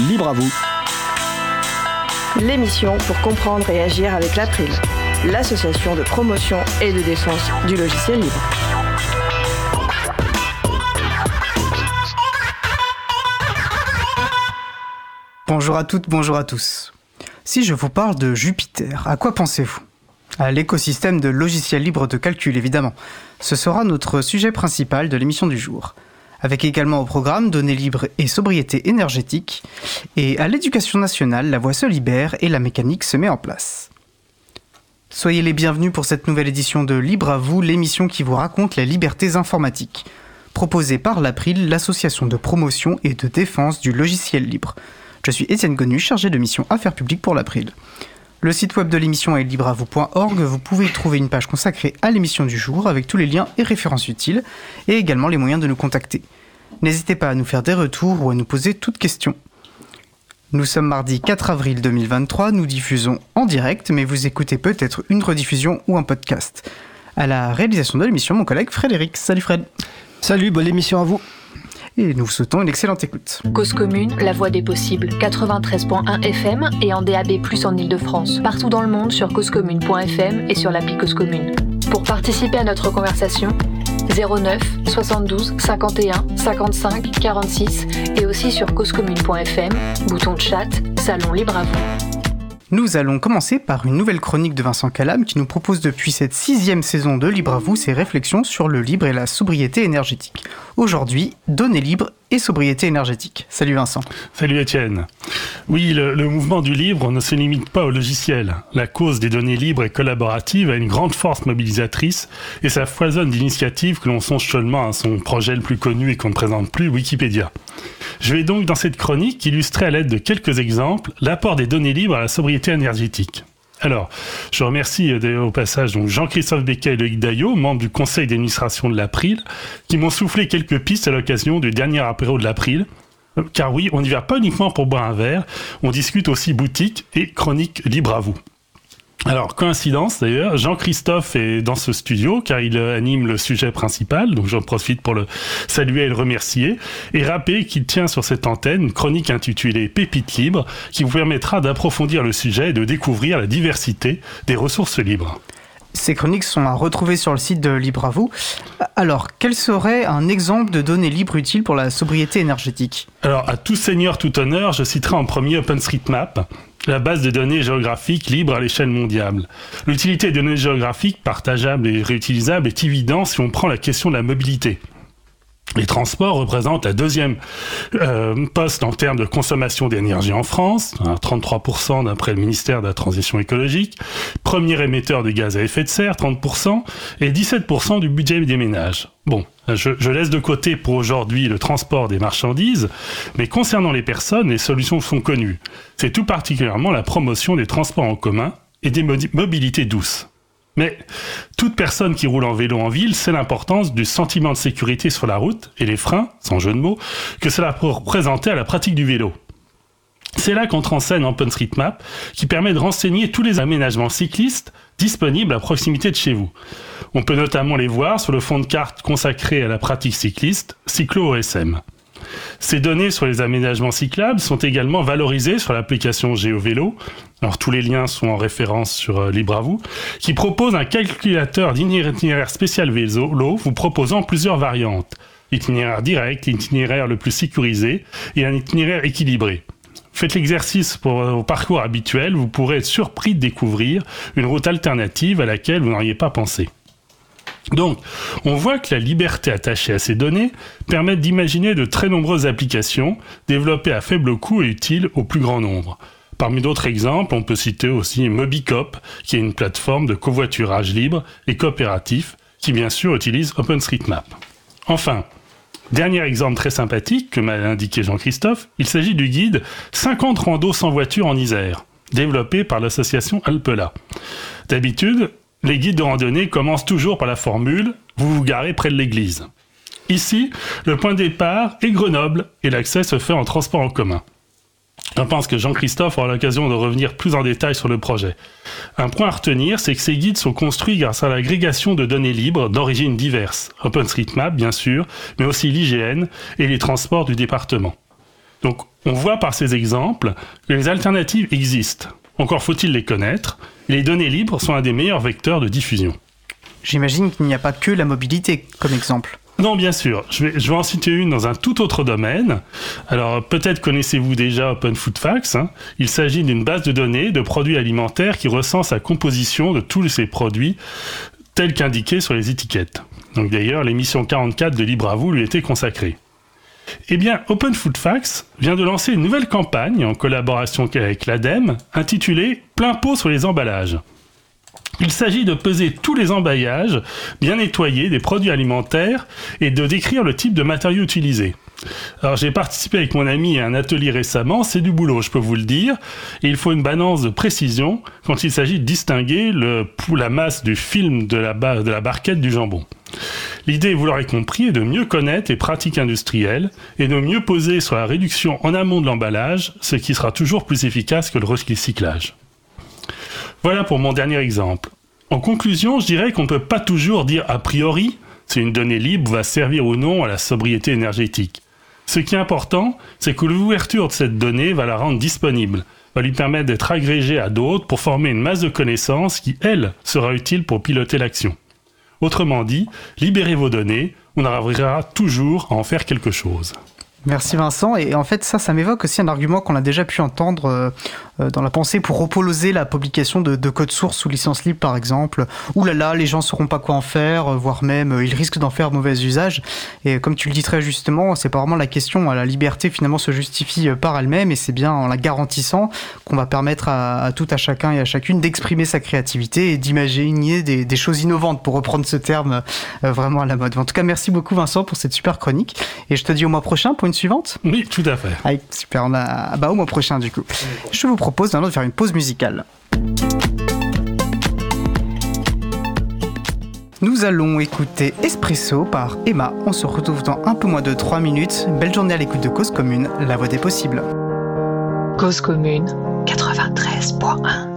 Libre à vous. L'émission pour comprendre et agir avec l'April, l'association de promotion et de défense du logiciel libre. Bonjour à toutes, bonjour à tous. Si je vous parle de Jupiter, à quoi pensez-vous? À l'écosystème de logiciels libres de calcul, évidemment. Ce sera notre sujet principal de l'émission du jour avec également au programme données libres et sobriété énergétique, et à l'éducation nationale, la voie se libère et la mécanique se met en place. Soyez les bienvenus pour cette nouvelle édition de Libre à vous, l'émission qui vous raconte les libertés informatiques, proposée par l'April, l'association de promotion et de défense du logiciel libre. Je suis Étienne Gonu, chargé de mission Affaires publiques pour l'April. Le site web de l'émission est libreavou.org. Vous pouvez y trouver une page consacrée à l'émission du jour avec tous les liens et références utiles et également les moyens de nous contacter. N'hésitez pas à nous faire des retours ou à nous poser toutes questions. Nous sommes mardi 4 avril 2023, nous diffusons en direct, mais vous écoutez peut-être une rediffusion ou un podcast. À la réalisation de l'émission, mon collègue Frédéric. Salut Fred. Salut, bonne émission à vous et nous vous souhaitons une excellente écoute. Cause commune, la voix des possibles, 93.1 FM et en DAB+, en Ile-de-France. Partout dans le monde sur causecommune.fm et sur l'appli Cause Commune. Pour participer à notre conversation, 09 72 51 55 46 et aussi sur causecommune.fm, bouton de chat, salon libre à vous. Nous allons commencer par une nouvelle chronique de Vincent Calam qui nous propose depuis cette sixième saison de Libre à vous ses réflexions sur le libre et la sobriété énergétique. Aujourd'hui, données libres et sobriété énergétique. Salut Vincent. Salut Étienne. Oui, le, mouvement du libre ne se limite pas au logiciel. La cause des données libres et collaboratives a une grande force mobilisatrice et ça foisonne d'initiatives que l'on songe seulement à son projet le plus connu et qu'on ne présente plus, Wikipédia. Je vais donc dans cette chronique illustrer à l'aide de quelques exemples l'apport des données libres à la sobriété énergétique. Alors, je remercie euh, au passage Jean-Christophe Becquet et Loïc Daillot, membres du conseil d'administration de l'April, qui m'ont soufflé quelques pistes à l'occasion du dernier apéro de l'April. Euh, car oui, on n'y va pas uniquement pour boire un verre, on discute aussi boutique et chronique libre à vous. Alors, coïncidence d'ailleurs, Jean-Christophe est dans ce studio car il anime le sujet principal, donc j'en profite pour le saluer et le remercier, et rappeler qu'il tient sur cette antenne une chronique intitulée Pépites libres qui vous permettra d'approfondir le sujet et de découvrir la diversité des ressources libres. Ces chroniques sont à retrouver sur le site de Libre à vous. Alors, quel serait un exemple de données libres utiles pour la sobriété énergétique? Alors, à tout seigneur, tout honneur, je citerai en premier OpenStreetMap, la base de données géographiques libre à l'échelle mondiale. L'utilité des données géographiques partageables et réutilisables est évidente si on prend la question de la mobilité. Les transports représentent la deuxième euh, poste en termes de consommation d'énergie en France, 33% hein, d'après le ministère de la Transition écologique, premier émetteur de gaz à effet de serre, 30%, et 17% du budget des ménages. Bon, je laisse de côté pour aujourd'hui le transport des marchandises, mais concernant les personnes, les solutions sont connues. C'est tout particulièrement la promotion des transports en commun et des mobilités douces. Mais toute personne qui roule en vélo en ville sait l'importance du sentiment de sécurité sur la route et les freins, sans jeu de mots, que cela peut représenter à la pratique du vélo. C'est là qu'entre en scène OpenStreetMap, qui permet de renseigner tous les aménagements cyclistes disponibles à proximité de chez vous. On peut notamment les voir sur le fond de carte consacré à la pratique cycliste, CycloOSM. Ces données sur les aménagements cyclables sont également valorisées sur l'application GeoVélo. Alors tous les liens sont en référence sur euh, Libre à vous, qui propose un calculateur d'itinéraire spécial vélo vous proposant plusieurs variantes. Itinéraire direct, l'itinéraire le plus sécurisé et un itinéraire équilibré. Faites l'exercice pour vos parcours habituels, vous pourrez être surpris de découvrir une route alternative à laquelle vous n'auriez pas pensé. Donc, on voit que la liberté attachée à ces données permet d'imaginer de très nombreuses applications développées à faible coût et utiles au plus grand nombre. Parmi d'autres exemples, on peut citer aussi Mobicop, qui est une plateforme de covoiturage libre et coopératif, qui bien sûr utilise OpenStreetMap. Enfin, dernier exemple très sympathique que m'a indiqué Jean-Christophe, il s'agit du guide 50 randos sans voiture en Isère, développé par l'association Alpela. D'habitude, les guides de randonnée commencent toujours par la formule vous vous garez près de l'église. Ici, le point de départ est Grenoble et l'accès se fait en transport en commun. Je pense que Jean-Christophe aura l'occasion de revenir plus en détail sur le projet. Un point à retenir, c'est que ces guides sont construits grâce à l'agrégation de données libres d'origine diverses. OpenStreetMap, bien sûr, mais aussi l'IGN et les transports du département. Donc on voit par ces exemples que les alternatives existent. Encore faut-il les connaître. Les données libres sont un des meilleurs vecteurs de diffusion. J'imagine qu'il n'y a pas que la mobilité comme exemple. Non, bien sûr. Je vais, je vais en citer une dans un tout autre domaine. Alors, peut-être connaissez-vous déjà Open Food Facts. Hein. Il s'agit d'une base de données de produits alimentaires qui recense la composition de tous ces produits tels qu'indiqués sur les étiquettes. Donc d'ailleurs, l'émission 44 de Libre à vous lui était consacrée. Eh bien, Open Food Facts vient de lancer une nouvelle campagne en collaboration avec l'ADEME intitulée Plein pot sur les emballages. Il s'agit de peser tous les emballages bien nettoyés des produits alimentaires et de décrire le type de matériaux utilisés. Alors j'ai participé avec mon ami à un atelier récemment, c'est du boulot, je peux vous le dire, et il faut une balance de précision quand il s'agit de distinguer la masse du film de la barquette du jambon. L'idée, vous l'aurez compris, est de mieux connaître les pratiques industrielles et de mieux poser sur la réduction en amont de l'emballage, ce qui sera toujours plus efficace que le recyclage. Voilà pour mon dernier exemple. En conclusion, je dirais qu'on ne peut pas toujours dire a priori si une donnée libre va servir ou non à la sobriété énergétique. Ce qui est important, c'est que l'ouverture de cette donnée va la rendre disponible, va lui permettre d'être agrégée à d'autres pour former une masse de connaissances qui, elle, sera utile pour piloter l'action. Autrement dit, libérez vos données, on arrivera toujours à en faire quelque chose. Merci Vincent. Et en fait, ça, ça m'évoque aussi un argument qu'on a déjà pu entendre euh, euh, dans la pensée pour opposer la publication de, de code source sous licence libre, par exemple. Ouh là là, les gens sauront pas quoi en faire, euh, voire même ils risquent d'en faire mauvais usage. Et comme tu le dis très justement, c'est pas vraiment la question. La liberté finalement se justifie par elle-même et c'est bien en la garantissant qu'on va permettre à, tout à chacun et à chacune d'exprimer sa créativité et d'imaginer des, choses innovantes, pour reprendre ce terme vraiment à la mode. En tout cas, merci beaucoup Vincent pour cette super chronique. Et je te dis au mois prochain pour une suivante Oui, tout à fait. Allez, super. On a... Bah, au mois prochain, du coup. Je vous propose maintenant de faire une pause musicale. Nous allons écouter Espresso par Emma. On se retrouve dans un peu moins de 3 minutes. Belle journée à l'écoute de Cause Commune, la voix des possibles. Cause Commune 93.1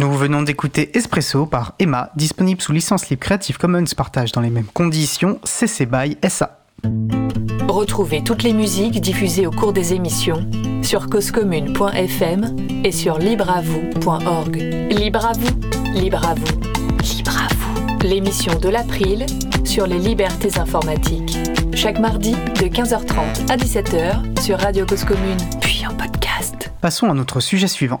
Nous venons d'écouter Espresso par Emma, disponible sous licence libre Creative Commons partage dans les mêmes conditions CC BY SA. Retrouvez toutes les musiques diffusées au cours des émissions sur causecommune.fm et sur libreavoue.org. Libre à vous, libre à vous, libre à vous. L'émission de l'April sur les libertés informatiques. Chaque mardi de 15h30 à 17h sur Radio Cause Commune, puis en podcast. Passons à notre sujet suivant.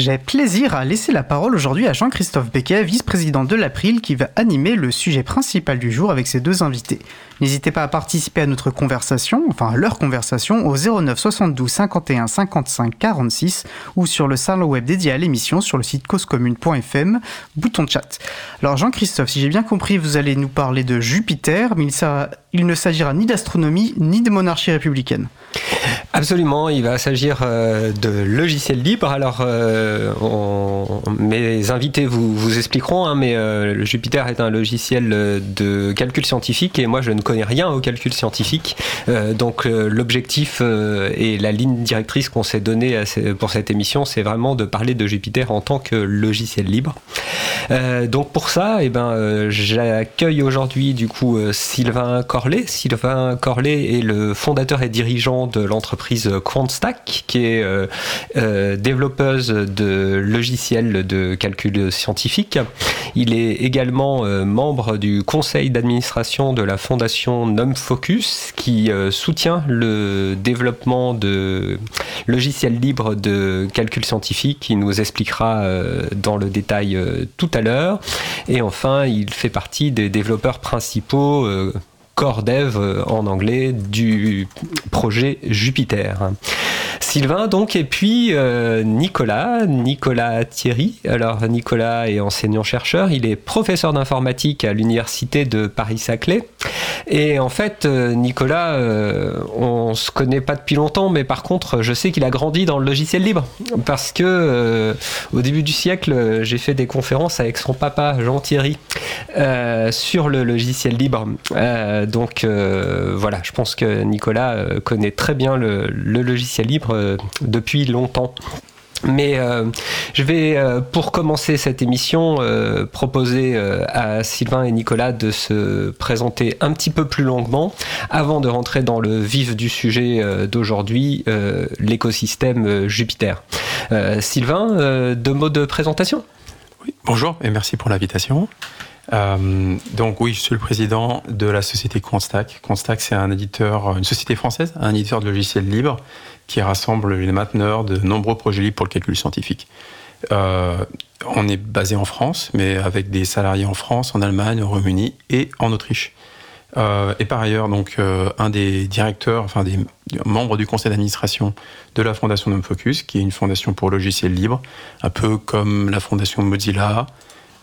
J'ai plaisir à laisser la parole aujourd'hui à Jean-Christophe Becquet, vice-président de l'April, qui va animer le sujet principal du jour avec ses deux invités. N'hésitez pas à participer à notre conversation, enfin à leur conversation, au 09 72 51 55 46 ou sur le salon web dédié à l'émission sur le site causecommune.fm, bouton chat. Alors Jean-Christophe, si j'ai bien compris, vous allez nous parler de Jupiter, mais il, ne s'agira ni d'astronomie ni de monarchie républicaine. Absolument, il va s'agir euh, de logiciels libres. Alors, euh, mes invités vous, expliqueront, hein, mais euh, Jupiter est un logiciel de calcul scientifique et moi je ne connais rien au calcul scientifique. donc, l'objectif et la ligne directrice qu'on s'est donnée pour cette émission, c'est vraiment de parler de Jupiter en tant que logiciel libre. Donc, pour ça, eh ben, j'accueille aujourd'hui du coup Sylvain Corlet. Sylvain Corlet est le fondateur et dirigeant de l'entreprise QuantStack, qui est euh, euh, développeuse de logiciels de calcul scientifique. Il est également euh, membre du conseil d'administration de la fondation NumFocus, qui soutient le développement de logiciels libres de calcul scientifique. Il nous expliquera dans le détail tout à l'heure. Et enfin, il fait partie des développeurs principaux core dev euh, en anglais du projet Jupiter. Sylvain donc et puis euh, Nicolas, Nicolas Thierry. Alors Nicolas est enseignant-chercheur, il est professeur d'informatique à l'université de Paris-Saclay. Et en fait, euh, Nicolas, on se connaît pas depuis longtemps, mais par contre, je sais qu'il a grandi dans le logiciel libre parce que au début du siècle, j'ai fait des conférences avec son papa Jean Thierry sur le logiciel libre donc euh, voilà, je pense que Nicolas euh, connaît très bien le, logiciel libre euh, depuis longtemps. Mais je vais, pour commencer cette émission, proposer à Sylvain et Nicolas de se présenter un petit peu plus longuement avant de rentrer dans le vif du sujet d'aujourd'hui, l'écosystème Jupiter. Sylvain, deux mots de présentation oui, Bonjour et merci pour l'invitation. Euh, donc oui, je suis le président de la société Quantstack. Quantstack, c'est un éditeur, une société française, un éditeur de logiciels libres qui rassemble les mainteneurs de nombreux projets libres pour le calcul scientifique. Euh, on est basé en France, mais avec des salariés en France, en Allemagne, au Royaume-Uni et en Autriche. Euh, et par ailleurs, donc, un des directeurs, enfin des membres du conseil d'administration de la fondation Focus, qui est une fondation pour logiciels libres, un peu comme la fondation Mozilla,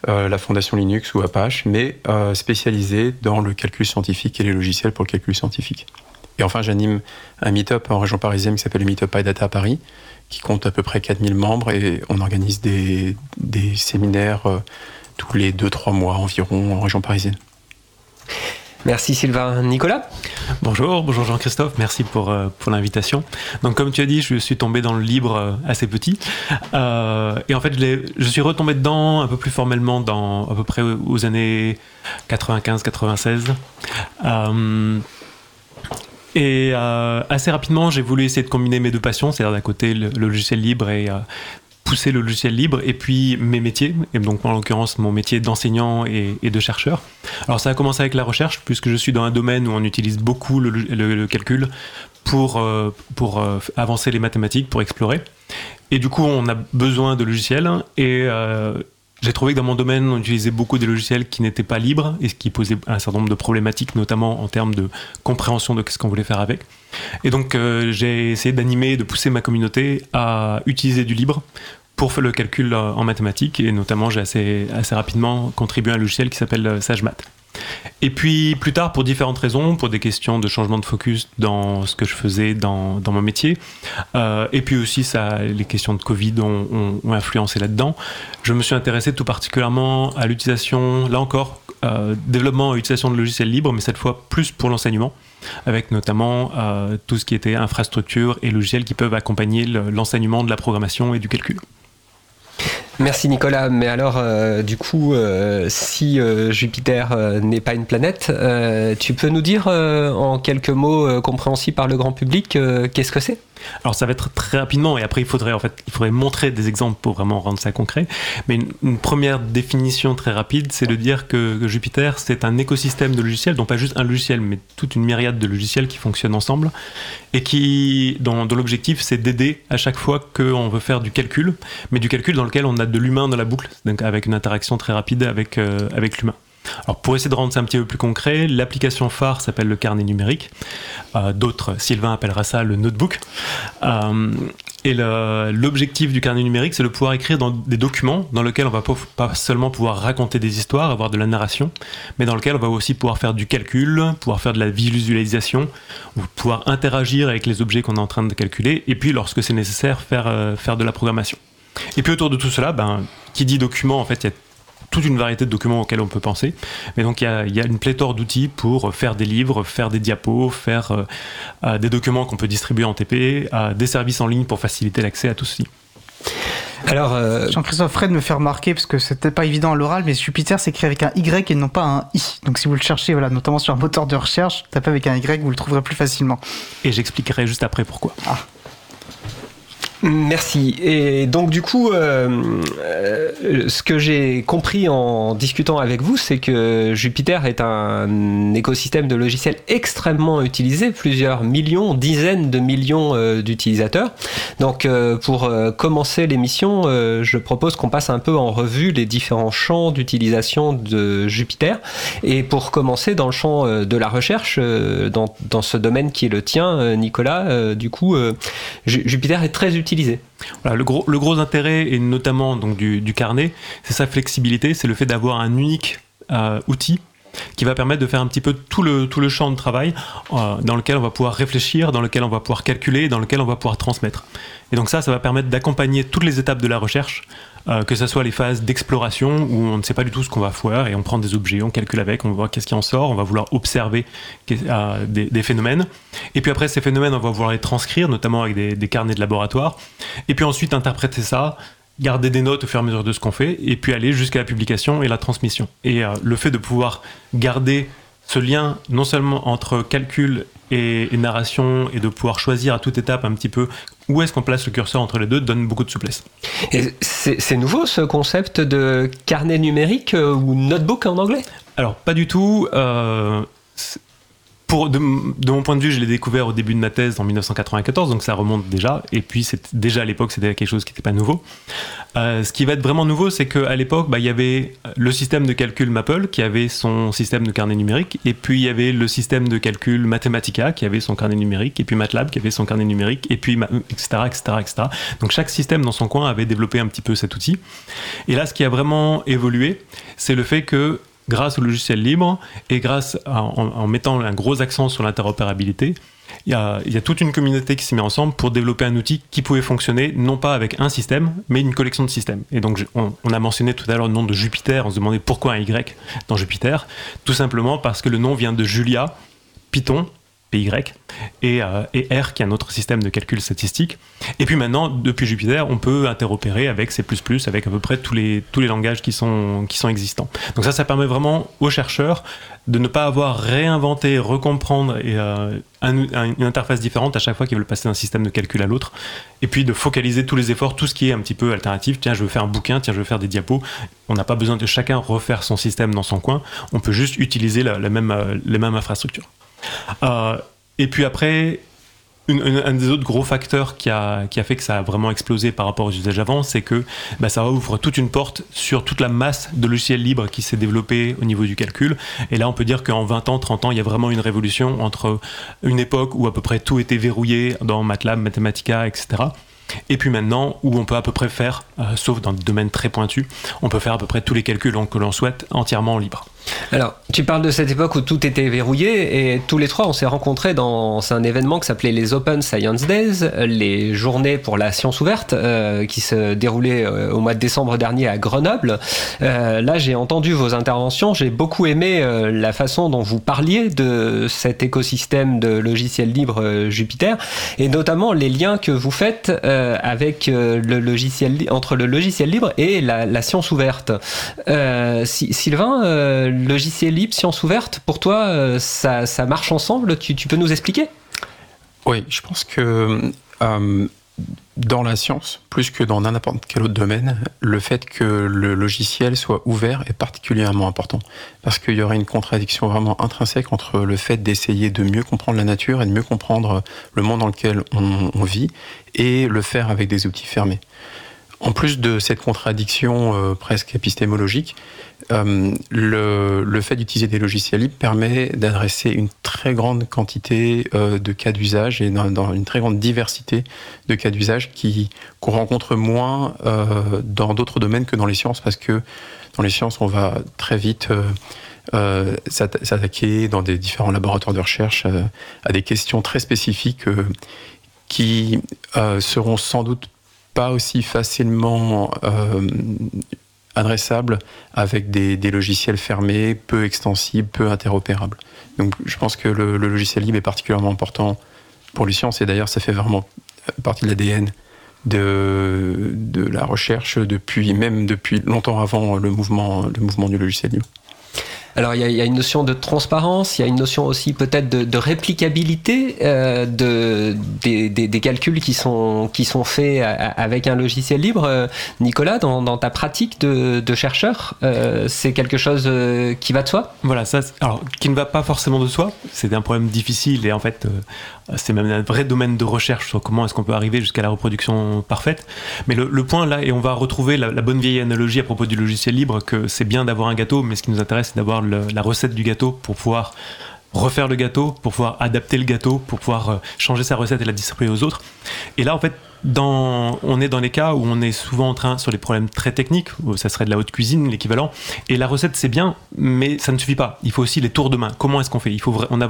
euh, la fondation Linux ou Apache, mais euh, spécialisée dans le calcul scientifique et les logiciels pour le calcul scientifique. Et enfin, j'anime un meet-up en région parisienne qui s'appelle le Meetup PyData à Paris, qui compte à peu près 4000 membres et on organise des, séminaires euh, tous les 2-3 mois environ en région parisienne. Merci Sylvain. Nicolas Bonjour, bonjour Jean-Christophe, merci pour, euh, pour l'invitation. Donc comme tu as dit, je suis tombé dans le libre euh, assez petit. Euh, et en fait, je, suis retombé dedans un peu plus formellement dans à peu près aux années 95-96. et assez rapidement, j'ai voulu essayer de combiner mes deux passions, c'est-à-dire d'un côté le, logiciel libre et pousser le logiciel libre et puis mes métiers, et donc en l'occurrence mon métier d'enseignant et, de chercheur. Alors ça a commencé avec la recherche, puisque je suis dans un domaine où on utilise beaucoup le, calcul pour, euh, pour euh, avancer les mathématiques, pour explorer. Et du coup on a besoin de logiciels et euh, j'ai trouvé que dans mon domaine, on utilisait beaucoup des logiciels qui n'étaient pas libres et qui posaient un certain nombre de problématiques, notamment en termes de compréhension de ce qu'on voulait faire avec. Et donc, euh, j'ai essayé d'animer, de pousser ma communauté à utiliser du libre pour faire le calcul euh, en mathématiques. Et notamment, j'ai assez, assez rapidement contribué à un logiciel qui s'appelle euh, SageMath. Et puis plus tard, pour différentes raisons, pour des questions de changement de focus dans ce que je faisais dans, mon métier, euh, et puis aussi les questions de Covid ont, ont, influencé là-dedans, je me suis intéressé tout particulièrement à l'utilisation, là encore, développement et utilisation de logiciels libres, mais cette fois plus pour l'enseignement, avec notamment tout ce qui était infrastructure et logiciels qui peuvent accompagner l'enseignement de la programmation et du calcul. Merci Nicolas. Mais alors, euh, du coup, euh, si euh, Jupiter n'est pas une planète, tu peux nous dire en quelques mots compréhensibles par le grand public qu'est-ce que c'est? Alors ça va être très rapidement et après il faudrait en fait il faudrait montrer des exemples pour vraiment rendre ça concret. Mais une, première définition très rapide, c'est de dire que, Jupiter c'est un écosystème de logiciels, donc pas juste un logiciel, mais toute une myriade de logiciels qui fonctionnent ensemble et qui dont, l'objectif c'est d'aider à chaque fois qu'on veut faire du calcul, mais du calcul dans lequel on a de l'humain dans la boucle, donc avec une interaction très rapide avec euh, avec l'humain. Alors pour essayer de rendre ça un petit peu plus concret, l'application phare s'appelle le carnet numérique. Euh, d'autres, Sylvain appellera ça le notebook. Euh, et l'objectif du carnet numérique, c'est de pouvoir écrire dans des documents dans lesquels on va pas seulement pouvoir raconter des histoires, avoir de la narration, mais dans lesquels on va aussi pouvoir faire du calcul, pouvoir faire de la visualisation, pouvoir interagir avec les objets qu'on est en train de calculer, et puis lorsque c'est nécessaire, faire, faire de la programmation. Et puis autour de tout cela, ben, qui dit document, en fait, il y a toute une variété de documents auxquels on peut penser. Mais donc il y a, une pléthore d'outils pour faire des livres, faire des diapos, faire euh, des documents qu'on peut distribuer en TP, des services en ligne pour faciliter l'accès à tout ceci. Alors, euh, Jean-Christophe Fred me fait remarquer, parce que c'était pas évident à l'oral, mais Jupiter s'écrit avec un Y et non pas un I. Donc si vous le cherchez, voilà, notamment sur un moteur de recherche, tapez avec un Y, vous le trouverez plus facilement. Et j'expliquerai juste après pourquoi. Ah. Merci. Et donc du coup, euh, euh, ce que j'ai compris en discutant avec vous, c'est que Jupiter est un écosystème de logiciels extrêmement utilisé, plusieurs millions, dizaines de millions euh, d'utilisateurs. Donc pour commencer l'émission, je propose qu'on passe un peu en revue les différents champs d'utilisation de Jupiter. Et pour commencer dans le champ de la recherche, dans, dans, ce domaine qui est le tien, Nicolas, du coup, Jupiter est très utilisé le, gros, le gros intérêt, et notamment donc, du, carnet, c'est sa flexibilité, c'est le fait d'avoir un unique euh, outil qui va permettre de faire un petit peu tout le, tout le champ de travail euh, dans lequel on va pouvoir réfléchir, dans lequel on va pouvoir calculer, dans lequel on va pouvoir transmettre. Et donc ça, ça va permettre d'accompagner toutes les étapes de la recherche, euh, que ce soit les phases d'exploration où on ne sait pas du tout ce qu'on va faire et on prend des objets, on calcule avec, on voit qu'est-ce qui en sort, on va vouloir observer euh, des, phénomènes. Et puis après, ces phénomènes, on va vouloir les transcrire, notamment avec des, des carnets de laboratoire. Et puis ensuite, interpréter ça, garder des notes au fur et à mesure de ce qu'on fait, et puis aller jusqu'à la publication et la transmission. Et euh, le fait de pouvoir garder ce lien non seulement entre calcul et, narration et de pouvoir choisir à toute étape un petit peu où est-ce qu'on place le curseur entre les deux donne beaucoup de souplesse. C'est nouveau ce concept de carnet numérique euh, ou notebook en anglais? Alors pas du tout. Euh, pour, de, mon point de vue, je l'ai découvert au début de ma thèse en 1994, donc ça remonte déjà. Et puis, déjà à l'époque, c'était quelque chose qui n'était pas nouveau. Euh, ce qui va être vraiment nouveau, c'est qu'à l'époque, bah, il y avait le système de calcul Maple qui avait son système de carnet numérique, et puis il y avait le système de calcul Mathematica qui avait son carnet numérique, et puis MATLAB qui avait son carnet numérique, et puis etc., etc., etc. Donc chaque système dans son coin avait développé un petit peu cet outil. Et là, ce qui a vraiment évolué, c'est le fait que grâce au logiciel libre et grâce en, mettant un gros accent sur l'interopérabilité, il y, a, toute une communauté qui s'est mise ensemble pour développer un outil qui pouvait fonctionner non pas avec un système, mais une collection de systèmes. Et donc, on, on a mentionné tout à l'heure le nom de Jupiter, on se demandait pourquoi un Y dans Jupiter. Tout simplement parce que le nom vient de Julia, Python, PY, et, euh, et, R qui est un autre système de calcul statistique. Et puis maintenant, depuis Jupiter, on peut interopérer avec C++, avec à peu près tous les, tous les langages qui sont, qui sont existants. Donc ça, ça permet vraiment aux chercheurs de ne pas avoir réinventé, recomprendre et, euh, une interface différente à chaque fois qu'ils veulent passer d'un système de calcul à l'autre, et puis de focaliser tous les efforts, tout ce qui est un petit peu alternatif. Tiens, je veux faire un bouquin, tiens, je veux faire des diapos. On n'a pas besoin de chacun refaire son système dans son coin. On peut juste utiliser la même, euh, les mêmes infrastructures. Euh, et puis après, un des autres gros facteurs qui a, qui a, fait que ça a vraiment explosé par rapport aux usages avant, c'est que bah, ça ouvre toute une porte sur toute la masse de logiciels libres qui s'est développée au niveau du calcul. Et là, on peut dire qu'en 20 ans, 30 ans, il y a vraiment une révolution entre une époque où à peu près tout était verrouillé dans MATLAB, Mathematica, etc. Et puis maintenant, où on peut à peu près faire sauf dans des domaines très pointus. On peut faire à peu près tous les calculs que l'on souhaite entièrement en libre. Alors, tu parles de cette époque où tout était verrouillé et tous les trois, on s'est rencontrés dans un événement qui s'appelait les Open Science Days, les journées pour la science ouverte, euh, qui se déroulaient euh, au mois de décembre dernier à Grenoble. Euh, là, j'ai entendu vos interventions, j'ai beaucoup aimé la façon dont vous parliez de cet écosystème de logiciels libres Jupiter et notamment les liens que vous faites avec le logiciel entre le logiciel libre et la, science ouverte. Sylvain, logiciel libre, science ouverte, pour toi, euh, ça, marche ensemble? Tu, peux nous expliquer? Oui, je pense que euh, dans la science, plus que dans n'importe quel autre domaine, le fait que le logiciel soit ouvert est particulièrement important. Parce qu'il y aurait une contradiction vraiment intrinsèque entre le fait d'essayer de mieux comprendre la nature et de mieux comprendre le monde dans lequel on vit et le faire avec des outils fermés. En plus de cette contradiction euh, presque épistémologique, euh, le, fait d'utiliser des logiciels libres permet d'adresser une très grande quantité euh, de cas d'usage et dans, une très grande diversité de cas d'usage qu'on rencontre moins dans d'autres domaines que dans les sciences, parce que dans les sciences, on va très vite s'attaquer dans des différents laboratoires de recherche à des questions très spécifiques qui seront sans doute pas aussi facilement euh, adressable avec des, logiciels fermés, peu extensibles, peu interopérables. Donc je pense que le, logiciel libre est particulièrement important pour les sciences et d'ailleurs ça fait vraiment partie de l'ADN de, la recherche depuis même depuis longtemps avant le mouvement du logiciel libre. Alors il y, a une notion de transparence, il y a une notion aussi peut-être de, réplicabilité euh, de, des, calculs qui sont, qui sont faits avec un logiciel libre. Euh, Nicolas, dans, ta pratique de, chercheur, euh, c'est quelque chose qui va de soi? Voilà, ça, alors qui ne va pas forcément de soi, c'est un problème difficile et en fait c'est même un vrai domaine de recherche sur comment est-ce qu'on peut arriver jusqu'à la reproduction parfaite. Mais le, point là, et on va retrouver la, bonne vieille analogie à propos du logiciel libre, que c'est bien d'avoir un gâteau, mais ce qui nous intéresse, c'est d'avoir la recette du gâteau pour pouvoir refaire le gâteau, pour pouvoir adapter le gâteau, pour pouvoir euh, changer sa recette et la distribuer aux autres. Et là, en fait, on est dans les cas où on est souvent en train sur les problèmes très techniques, où ça serait de la haute cuisine, l'équivalent. Et la recette, c'est bien, mais ça ne suffit pas. Il faut aussi les tours de main. Comment est-ce qu'on fait? Il faut, on a,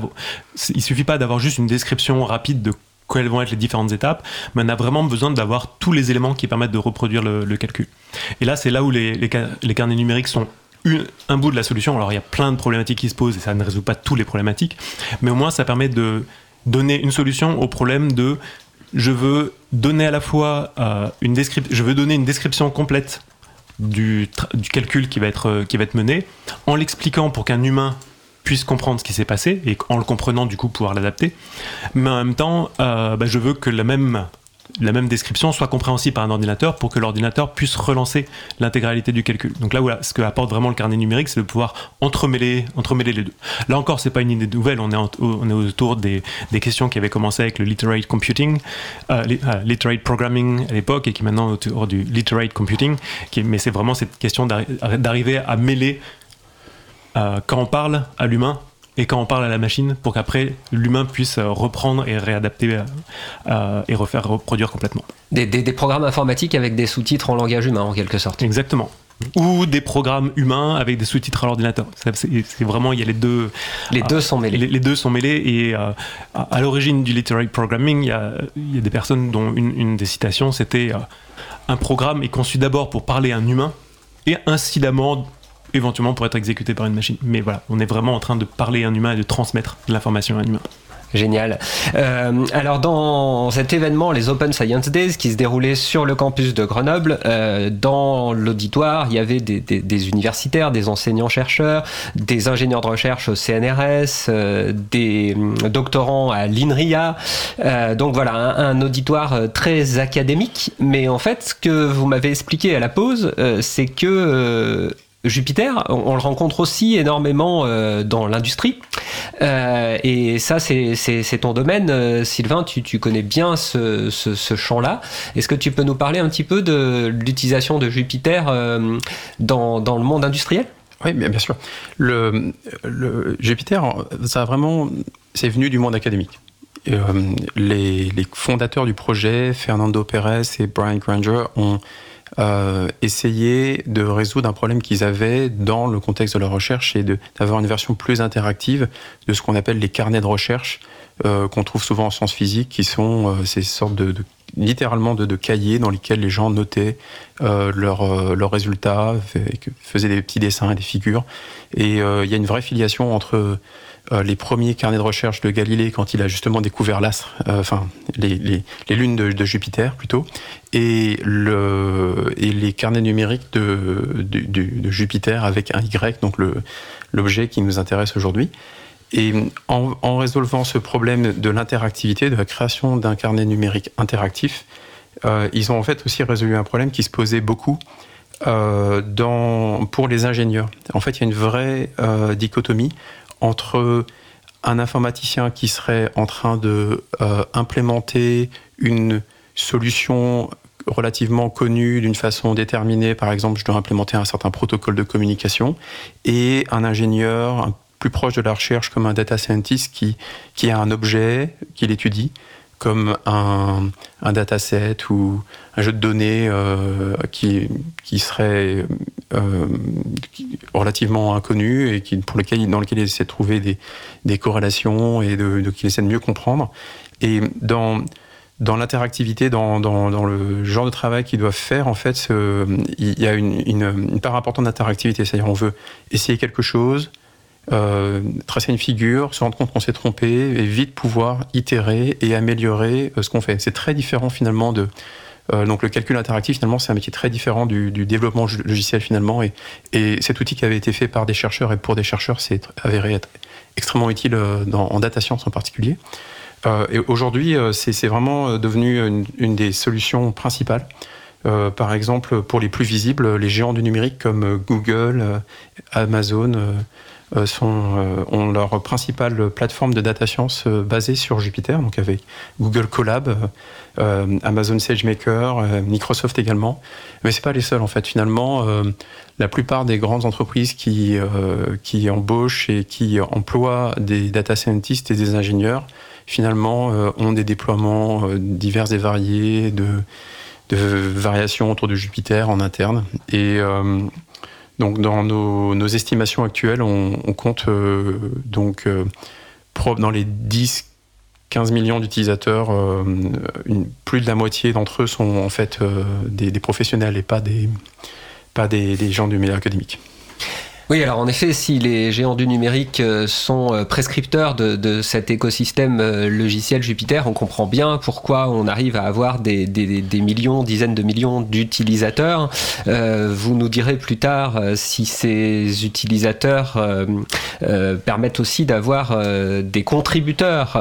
il suffit pas d'avoir juste une description rapide de quelles vont être les différentes étapes, mais on a vraiment besoin d'avoir tous les éléments qui permettent de reproduire le, calcul. Et là, c'est là où les, carnets numériques sont un bout de la solution. Alors, il y a plein de problématiques qui se posent et ça ne résout pas toutes les problématiques, mais au moins, ça permet de donner une solution au problème de je veux donner à la fois euh, une description, je veux donner une description complète du, calcul qui va être, euh, qui va être mené, en l'expliquant pour qu'un humain puisse comprendre ce qui s'est passé et en le comprenant du coup pouvoir l'adapter. Mais en même temps, euh, bah, je veux que la même la même description soit compréhensible par un ordinateur pour que l'ordinateur puisse relancer l'intégralité du calcul. Donc là, voilà, ce que apporte vraiment le carnet numérique, c'est de pouvoir entremêler, entremêler les deux. Là encore, c'est pas une idée nouvelle, on est, autour des, questions qui avaient commencé avec le literate computing, euh, euh, literate programming à l'époque et qui maintenant autour du literate computing, mais c'est vraiment cette question d'arriver à mêler euh, quand on parle à l'humain et quand on parle à la machine pour qu'après l'humain puisse euh, reprendre et réadapter euh, euh, et refaire reproduire complètement. Des, programmes informatiques avec des sous-titres en langage humain en quelque sorte. Exactement. Ou des programmes humains avec des sous-titres à l'ordinateur. C'est vraiment, il y a les deux. Les deux sont mêlés. Les, deux sont mêlés et à, l'origine du literary programming, il y, a, des personnes dont une, une des citations c'était un programme est conçu d'abord pour parler à un humain et incidemment éventuellement pour être exécuté par une machine. Mais voilà, on est vraiment en train de parler à un humain et de transmettre de l'information à un humain. Génial. Euh, alors dans cet événement, les Open Science Days, qui se déroulait sur le campus de Grenoble, euh, dans l'auditoire, il y avait des, universitaires, des enseignants-chercheurs, des ingénieurs de recherche au CNRS, euh, des doctorants à l'INRIA. donc voilà, un, auditoire très académique. Mais en fait, ce que vous m'avez expliqué à la pause, c'est que Jupiter, on, le rencontre aussi énormément euh, dans l'industrie. Euh, et ça, c'est ton domaine. Euh, Sylvain, tu, connais bien ce, champ-là. Est-ce que tu peux nous parler un petit peu de l'utilisation de Jupiter dans, le monde industriel? Oui, bien, sûr. Le, Jupiter, ça vraiment, c'est venu du monde académique. les, fondateurs du projet, Fernando Pérez et Brian Granger, ont euh, essayer de résoudre un problème qu'ils avaient dans le contexte de leur recherche et d'avoir une version plus interactive de ce qu'on appelle les carnets de recherche euh, qu'on trouve souvent en sciences physiques, qui sont euh, ces sortes de, littéralement de, cahiers dans lesquels les gens notaient euh, leurs leur résultats, faisaient des petits dessins et des figures. Et il y a une vraie filiation entre les premiers carnets de recherche de Galilée quand il a justement découvert l'astre, euh, enfin les, lunes de, Jupiter plutôt, et, le, et les carnets numériques de, Jupiter avec un Y, donc l'objet qui nous intéresse aujourd'hui. Et en, résolvant ce problème de l'interactivité, de la création d'un carnet numérique interactif, euh, ils ont en fait aussi résolu un problème qui se posait beaucoup euh, pour les ingénieurs. En fait, il y a une vraie euh, dichotomie entre un informaticien qui serait en train de euh, implémenter une solution relativement connue d'une façon déterminée, par exemple, je dois implémenter un certain protocole de communication, et un ingénieur plus proche de la recherche comme un data scientist qui, qui a un objet qu'il étudie, comme un, un, dataset ou un jeu de données euh, qui, qui serait relativement inconnu et qui, pour lequel, dans lequel il essaie de trouver des, des corrélations et de, de, qu'il essaie de mieux comprendre. Et dans, dans l'interactivité, dans, dans, le genre de travail qu'ils doivent faire, en fait, il y a une, une, une part importante d'interactivité. C'est-à-dire, on veut essayer quelque chose, euh, tracer une figure, se rendre compte qu'on s'est trompé et vite pouvoir itérer et améliorer euh, ce qu'on fait. C'est très différent finalement de euh, donc le calcul interactif finalement c'est un métier très différent du, développement logiciel finalement et, et, cet outil qui avait été fait par des chercheurs et pour des chercheurs c'est avéré être extrêmement utile euh, en data science en particulier. Euh, et aujourd'hui c'est vraiment devenu une, des solutions principales. Euh, par exemple, pour les plus visibles, les géants du numérique comme Google, Amazon, euh, sont, euh, ont leur principale plateforme de data science euh, basée sur Jupiter, donc avec Google Colab, Amazon SageMaker, Microsoft également. Mais c'est pas les seuls en fait. Finalement, la plupart des grandes entreprises qui, qui embauchent et qui emploient des data scientists et des ingénieurs, finalement, ont des déploiements divers et variés de, de variations autour de Jupiter en interne. Et donc dans nos, estimations actuelles, on, compte euh, donc euh, dans les 10 15 millions d'utilisateurs, euh, plus de la moitié d'entre eux sont en fait des, des, professionnels et pas des, pas des, des gens du milieu académique. Oui, alors en effet, si les géants du numérique euh, sont euh, prescripteurs de, cet écosystème euh, logiciel Jupiter, on comprend bien pourquoi on arrive à avoir des, des, des millions, dizaines de millions d'utilisateurs. Vous nous direz plus tard si ces utilisateurs permettent aussi d'avoir des contributeurs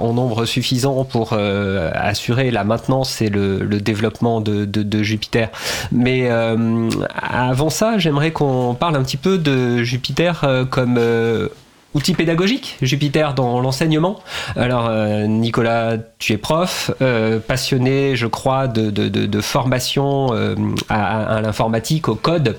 en nombre suffisant pour assurer la maintenance et le, le développement de, de, Jupiter. Mais avant ça, j'aimerais qu'on parle un petit peu de Jupiter euh, comme euh, outil pédagogique, Jupiter dans l'enseignement. Alors euh, Nicolas, tu es prof, passionné, je crois, de, formation à, l'informatique, au code.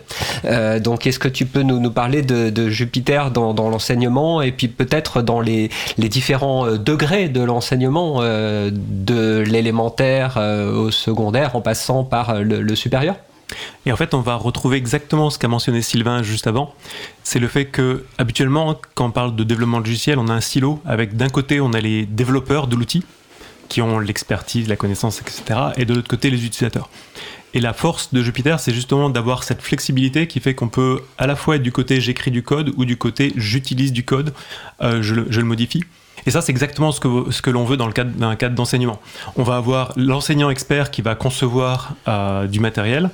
Donc est-ce que tu peux nous, parler de, Jupiter dans, l'enseignement et puis peut-être dans les, différents degrés de l'enseignement, de l'élémentaire au secondaire en passant par le supérieur? Et en fait, on va retrouver exactement ce qu'a mentionné Sylvain juste avant. C'est le fait que, habituellement, quand on parle de développement logiciel, on a un silo avec d'un côté, on a les développeurs de l'outil qui ont l'expertise, la connaissance, etc. Et de l'autre côté, les utilisateurs. Et la force de Jupiter, c'est justement d'avoir cette flexibilité qui fait qu'on peut à la fois être du côté j'écris du code ou du côté j'utilise du code, euh, je, le, modifie. Et ça, c'est exactement ce que, ce que l'on veut dans le cadre d'un cadre d'enseignement. On va avoir l'enseignant expert qui va concevoir euh, du matériel,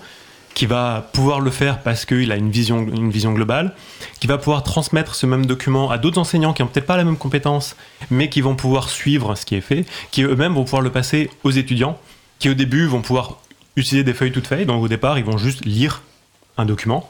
qui va pouvoir le faire parce qu'il a une vision, une vision globale, qui va pouvoir transmettre ce même document à d'autres enseignants qui n'ont peut-être pas la même compétence, mais qui vont pouvoir suivre ce qui est fait, qui eux-mêmes vont pouvoir le passer aux étudiants, qui au début vont pouvoir utiliser des feuilles toutes faites, donc au départ ils vont juste lire un document,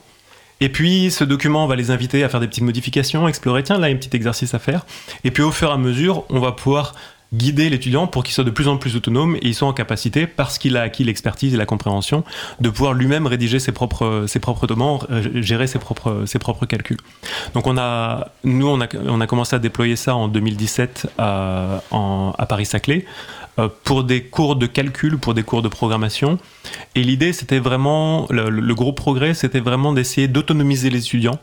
et puis ce document va les inviter à faire des petites modifications, explorer, tiens là il y a un petit exercice à faire, et puis au fur et à mesure on va pouvoir guider l'étudiant pour qu'il soit de plus en plus autonome et il soit en capacité, parce qu'il a acquis l'expertise et la compréhension, de pouvoir lui-même rédiger ses propres, ses propres demandes, gérer ses propres, ses propres calculs. Donc on a, nous, on a, on a commencé à déployer ça en 2017 à, à Paris-Saclay. Pour des cours de calcul, pour des cours de programmation. Et l'idée, c'était vraiment, le, gros progrès, c'était vraiment d'essayer d'autonomiser les étudiants.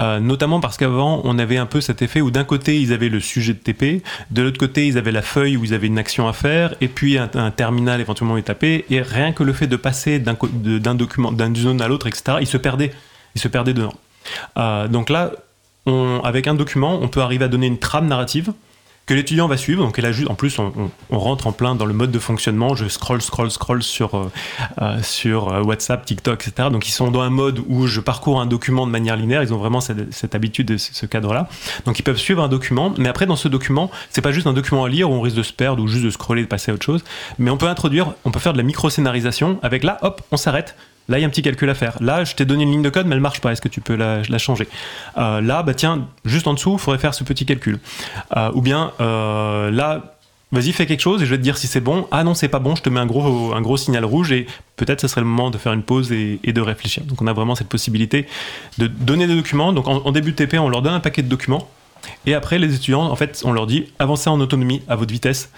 notamment parce qu'avant, on avait un peu cet effet où d'un côté, ils avaient le sujet de TP, de l'autre côté, ils avaient la feuille où ils avaient une action à faire, et puis un, terminal éventuellement tapé, et rien que le fait de passer d'un document, d'une zone à l'autre, etc., ils se perdaient. Ils se perdaient dedans. donc là, avec un document, on peut arriver à donner une trame narrative que l'étudiant va suivre. Donc, en plus, on, rentre en plein dans le mode de fonctionnement. Je scroll, scroll, scroll sur, euh, euh, sur euh, WhatsApp, TikTok, etc. Donc, ils sont dans un mode où je parcours un document de manière linéaire. Ils ont vraiment cette, habitude de ce cadre-là. Donc, ils peuvent suivre un document. Mais après, dans ce document, c'est pas juste un document à lire où on risque de se perdre ou juste de scroller, de passer à autre chose. Mais on peut introduire, on peut faire de la micro-scénarisation avec là, hop, on s'arrête Là, il y a un petit calcul à faire. Là, je t'ai donné une ligne de code, mais elle marche pas. Est-ce que tu peux la, changer? Euh, Là, bah tiens, juste en dessous, il faudrait faire ce petit calcul. Euh, ou bien, euh, là, vas-y, fais quelque chose et je vais te dire si c'est bon. Ah non, c'est pas bon, je te mets un gros, signal rouge et peut-être ce serait le moment de faire une pause et, de réfléchir. Donc, on a vraiment cette possibilité de donner des documents. Donc, en début de TP, on leur donne un paquet de documents. Et après, les étudiants, en fait, on leur dit avancez en autonomie à votre vitesse.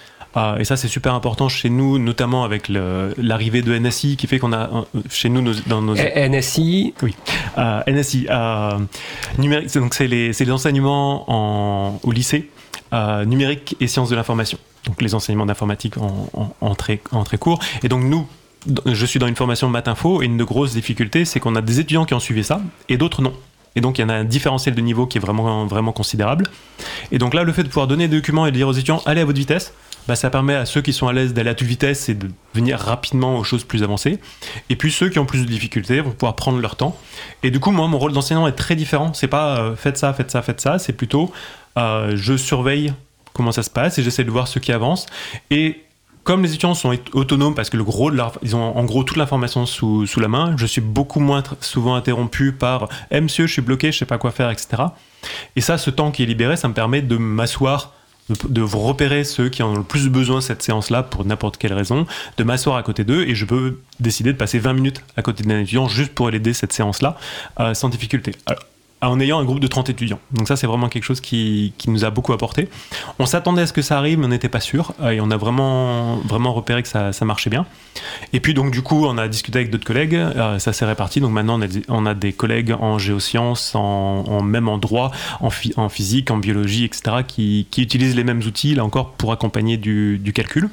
Et ça, c'est super important chez nous, notamment avec l'arrivée de NSI, qui fait qu'on a chez nous dans nos. NSI Oui. Euh, NSI. Euh, numérique, donc, c'est les, les, enseignements en, au lycée, euh, numérique et sciences de l'information. Donc, les enseignements d'informatique en, en, très, en très court. Et donc, nous, je suis dans une formation de info et une de grosses difficultés, c'est qu'on a des étudiants qui ont suivi ça et d'autres non. Et donc, il y en a un différentiel de niveau qui est vraiment, vraiment considérable. Et donc là, le fait de pouvoir donner des documents et de dire aux étudiants, allez à votre vitesse, bah, ça permet à ceux qui sont à l'aise d'aller à toute vitesse et de venir rapidement aux choses plus avancées. Et puis ceux qui ont plus de difficultés vont pouvoir prendre leur temps. Et du coup, moi, mon rôle d'enseignant est très différent. C'est pas euh, faites ça, faites ça, faites ça. C'est plutôt euh, je surveille comment ça se passe et j'essaie de voir ceux qui avancent. Et comme les étudiants sont autonomes parce que le gros de leur, ils ont en gros toute l'information sous, sous, la main, je suis beaucoup moins souvent interrompu par eh, monsieur, je suis bloqué, je sais pas quoi faire, etc. Et ça, ce temps qui est libéré, ça me permet de m'asseoir de, vous repérer ceux qui en ont le plus besoin cette séance-là pour n'importe quelle raison, de m'asseoir à côté d'eux et je peux décider de passer 20 minutes à côté d'un étudiant juste pour aider cette séance-là euh, sans difficulté en ayant un groupe de 30 étudiants. Donc ça, c'est vraiment quelque chose qui, nous a beaucoup apporté. On s'attendait à ce que ça arrive, mais on n'était pas sûr. Euh, et on a vraiment, vraiment repéré que ça, marchait bien. Et puis, donc, du coup, on a discuté avec d'autres collègues. Euh, ça s'est réparti. Donc maintenant, on a, des collègues en géosciences, en, même en droit, en, en, physique, en biologie, etc., qui, utilisent les mêmes outils, là encore, pour accompagner du, du calcul.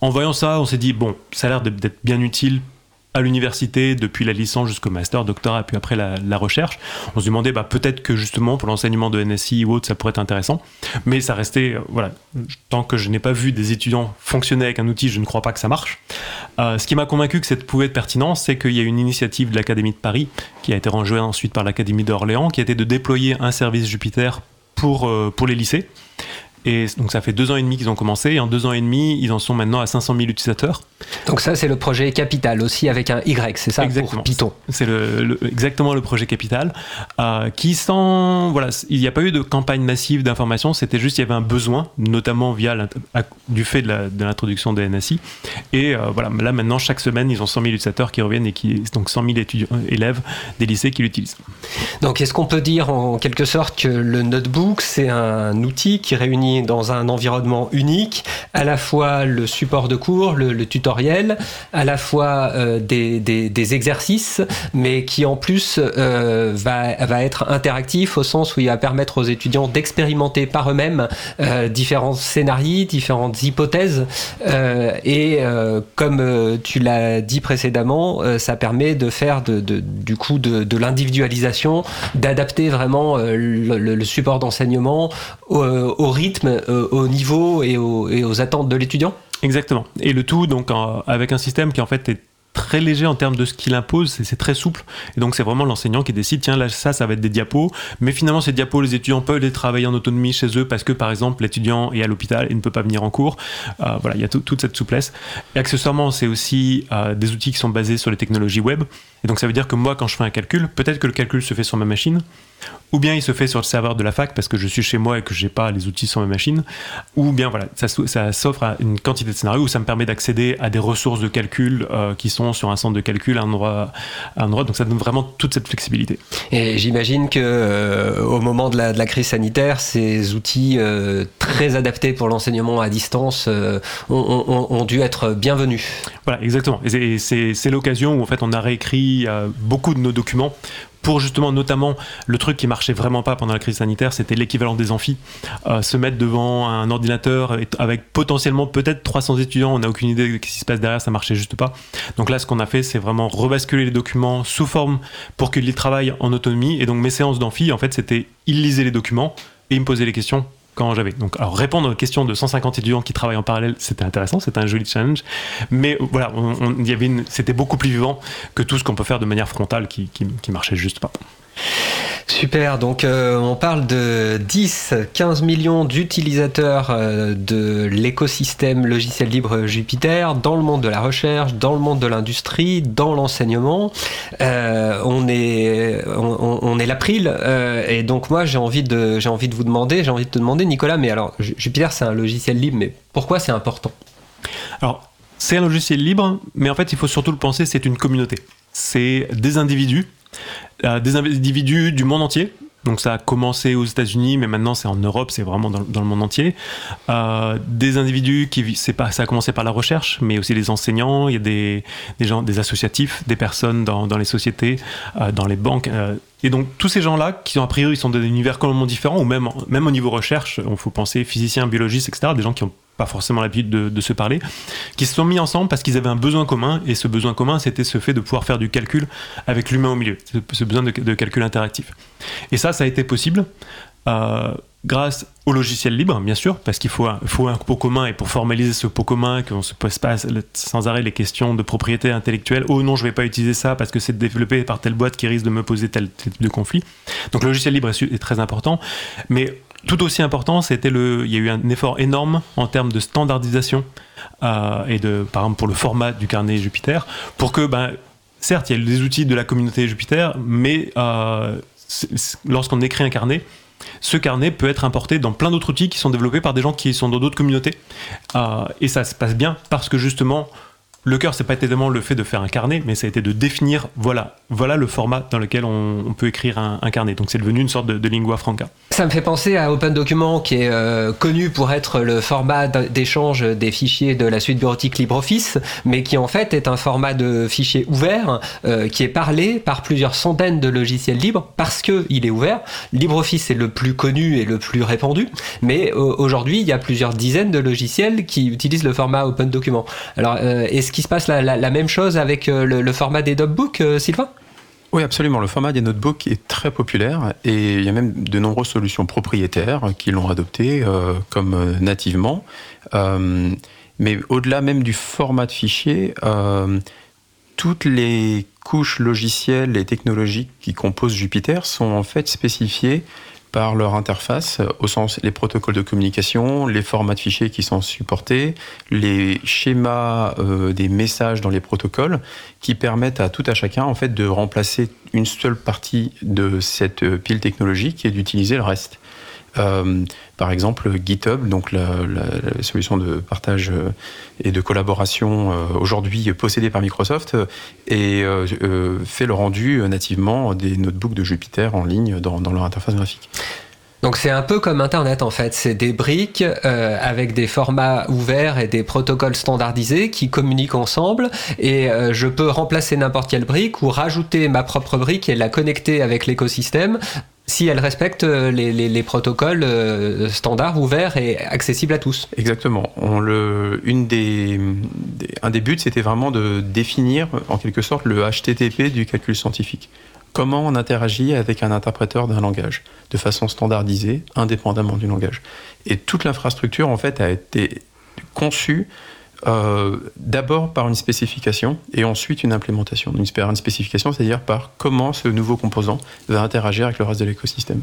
En voyant ça, on s'est dit, bon, ça a l'air d'être bien utile à l'université depuis la licence jusqu'au master, doctorat, puis après la, recherche. On se demandait bah, peut-être que justement pour l'enseignement de NSI ou autre, ça pourrait être intéressant. Mais ça restait, euh, voilà, tant que je n'ai pas vu des étudiants fonctionner avec un outil, je ne crois pas que ça marche. Euh, ce qui m'a convaincu que ça pouvait être pertinent, c'est qu'il y a une initiative de l'Académie de Paris, qui a été rejointe ensuite par l'Académie d'Orléans, qui été de déployer un service Jupiter pour, euh, pour les lycées. Et donc ça fait deux ans et demi qu'ils ont commencé, et en deux ans et demi, ils en sont maintenant à 500 000 utilisateurs. Donc ça, c'est le projet Capital aussi avec un Y, c'est ça Exactement. Pour Python. C'est le, exactement le projet Capital, euh, qui sent, voilà, il n'y a pas eu de campagne massive d'information, c'était juste il y avait un besoin, notamment via du fait de l'introduction de, NSI. Et euh, voilà, là maintenant chaque semaine, ils ont 100 000 utilisateurs qui reviennent et qui donc 100 000 étudiants, élèves des lycées qui l'utilisent. Donc est-ce qu'on peut dire en quelque sorte que le notebook c'est un outil qui réunit dans un environnement unique, à la fois le support de cours, le, tutoriel, à la fois euh, des, exercices, mais qui en plus euh, va, être interactif au sens où il va permettre aux étudiants d'expérimenter par eux-mêmes euh, différents scénarios, différentes hypothèses. et comme tu l'as dit précédemment, ça permet de faire de, du coup de, l'individualisation, d'adapter vraiment le, support d'enseignement au rythme euh, au niveau et aux, attentes de l'étudiant Exactement. Et le tout, donc, avec un système qui en fait est très léger en termes de ce qu'il impose, c'est très souple. Et donc c'est vraiment l'enseignant qui décide, tiens là ça, ça va être des diapos. Mais finalement ces diapos, les étudiants peuvent les travailler en autonomie chez eux parce que par exemple l'étudiant est à l'hôpital et ne peut pas venir en cours. Euh, voilà, il y a toute cette souplesse. Et accessoirement, c'est aussi euh, des outils qui sont basés sur les technologies web. Et donc ça veut dire que moi quand je fais un calcul, peut-être que le calcul se fait sur ma machine, ou bien il se fait sur le serveur de la fac parce que je suis chez moi et que j'ai pas les outils sur ma machine, ou bien voilà, ça, ça s'offre à une quantité de scénarios où ça me permet d'accéder à des ressources de calcul euh, qui sont sur un centre de calcul à un endroit, à un endroit. Donc ça donne vraiment toute cette flexibilité. Et j'imagine que euh, au moment de la, de la, crise sanitaire, ces outils euh, très adaptés pour l'enseignement à distance ont, ont, ont, dû être bienvenus. Voilà, exactement. Et c'est l'occasion où en fait on a réécrit beaucoup de nos documents pour justement notamment le truc qui marchait vraiment pas pendant la crise sanitaire, c'était l'équivalent des amphis. Euh, se mettre devant un ordinateur avec potentiellement peut-être 300 étudiants, on n'a aucune idée de ce qui se passe derrière, ça marchait juste pas. Donc là, ce qu'on a fait, c'est vraiment rebasculer les documents sous forme pour qu'ils travaillent en autonomie. Et donc mes séances d'amphi, en fait, c'était ils lisaient les documents et ils me posaient les questions quand j'avais. Donc, répondre aux questions de 150 étudiants qui travaillent en parallèle, c'était intéressant, c'était un joli challenge. Mais voilà, on, c'était beaucoup plus vivant que tout ce qu'on peut faire de manière frontale qui, qui, qui marchait juste pas. Super, donc euh, on parle de 10-15 millions d'utilisateurs euh, de l'écosystème logiciel libre Jupiter dans le monde de la recherche, dans le monde de l'industrie, dans l'enseignement. Euh, on est, on, l'April, et donc moi j'ai envie, de, j'ai envie de vous demander, j'ai envie de te demander Nicolas, mais alors Jupiter c'est un logiciel libre, mais pourquoi c'est important? Alors c'est un logiciel libre, mais en fait il faut surtout le penser, c'est une communauté. C'est des individus euh, des individus du monde entier. Donc ça a commencé aux États-Unis, mais maintenant c'est en Europe, c'est vraiment dans, le monde entier. Euh, des individus qui, c'est pas, ça a commencé par la recherche, mais aussi des enseignants, il y a des, gens, des associatifs, des personnes dans, dans les sociétés, euh, dans les banques. Et donc tous ces gens-là, qui sont a priori sont des univers complètement différents, ou même, même au niveau recherche, il faut penser physiciens, biologistes, etc., des gens qui ont pas forcément l'habitude de, se parler, qui se sont mis ensemble parce qu'ils avaient un besoin commun, et ce besoin commun, c'était ce fait de pouvoir faire du calcul avec l'humain au milieu, ce besoin de, calcul interactif. Et ça, ça a été possible euh, grâce au logiciel libre, bien sûr, parce qu'il faut, un, pot commun, et pour formaliser ce pot commun, qu'on se pose pas sans arrêt les questions de propriété intellectuelle, oh non, je vais pas utiliser ça parce que c'est développé par telle boîte qui risque de me poser tel type de conflit. Donc le logiciel libre est, est très important, mais tout aussi important, c'était le, il y a eu un effort énorme en termes de standardisation euh, et de, par exemple, pour le format du carnet Jupiter, pour que, ben, certes, il y a des outils de la communauté Jupiter, mais euh, lorsqu'on écrit un carnet, ce carnet peut être importé dans plein d'autres outils qui sont développés par des gens qui sont dans d'autres communautés. Euh, et ça se passe bien parce que justement, le cœur, c'est pas tellement le fait de faire un carnet, mais ça a été de définir, voilà, voilà le format dans lequel on, peut écrire un, carnet. Donc c'est devenu une sorte de, lingua franca. Ça me fait penser à Open Document, qui est euh, connu pour être le format d'échange des fichiers de la suite bureautique LibreOffice, mais qui en fait est un format de fichier ouvert euh, qui est parlé par plusieurs centaines de logiciels libres parce que il est ouvert. LibreOffice est le plus connu et le plus répandu, mais aujourd'hui il y a plusieurs dizaines de logiciels qui utilisent le format Open Document. Alors euh, est-ce se passe la, même chose avec le, format des Dogbooks, Sylvain? Oui, absolument. Le format des notebooks est très populaire et il y a même de nombreuses solutions propriétaires qui l'ont adopté euh, comme euh, nativement. Euh, mais au-delà même du format de fichier, toutes les couches logicielles et technologiques qui composent Jupiter sont en fait spécifiées par leur interface, au sens les protocoles de communication, les formats de fichiers qui sont supportés, les schémas euh, des messages dans les protocoles, qui permettent à tout à chacun en fait de remplacer une seule partie de cette euh, pile technologique et d'utiliser le reste. Euh, par exemple, GitHub, donc la, solution de partage euh, et de collaboration euh, aujourd'hui possédée par Microsoft, et fait le rendu nativement des notebooks de Jupyter en ligne dans, leur interface graphique. Donc c'est un peu comme Internet en fait, c'est des briques avec des formats ouverts et des protocoles standardisés qui communiquent ensemble et je peux remplacer n'importe quelle brique ou rajouter ma propre brique et la connecter avec l'écosystème si elle respecte euh, les, protocoles euh, standards, ouverts et accessibles à tous. Exactement. Une des, un des buts, c'était vraiment de définir en quelque sorte le HTTP du calcul scientifique. Comment on interagit avec un interpréteur d'un langage? De façon standardisée, indépendamment du langage. Et toute l'infrastructure, en fait, a été conçue euh, d'abord par une spécification et ensuite une implémentation. Une, une spécification, c'est-à-dire par comment ce nouveau composant va interagir avec le reste de l'écosystème.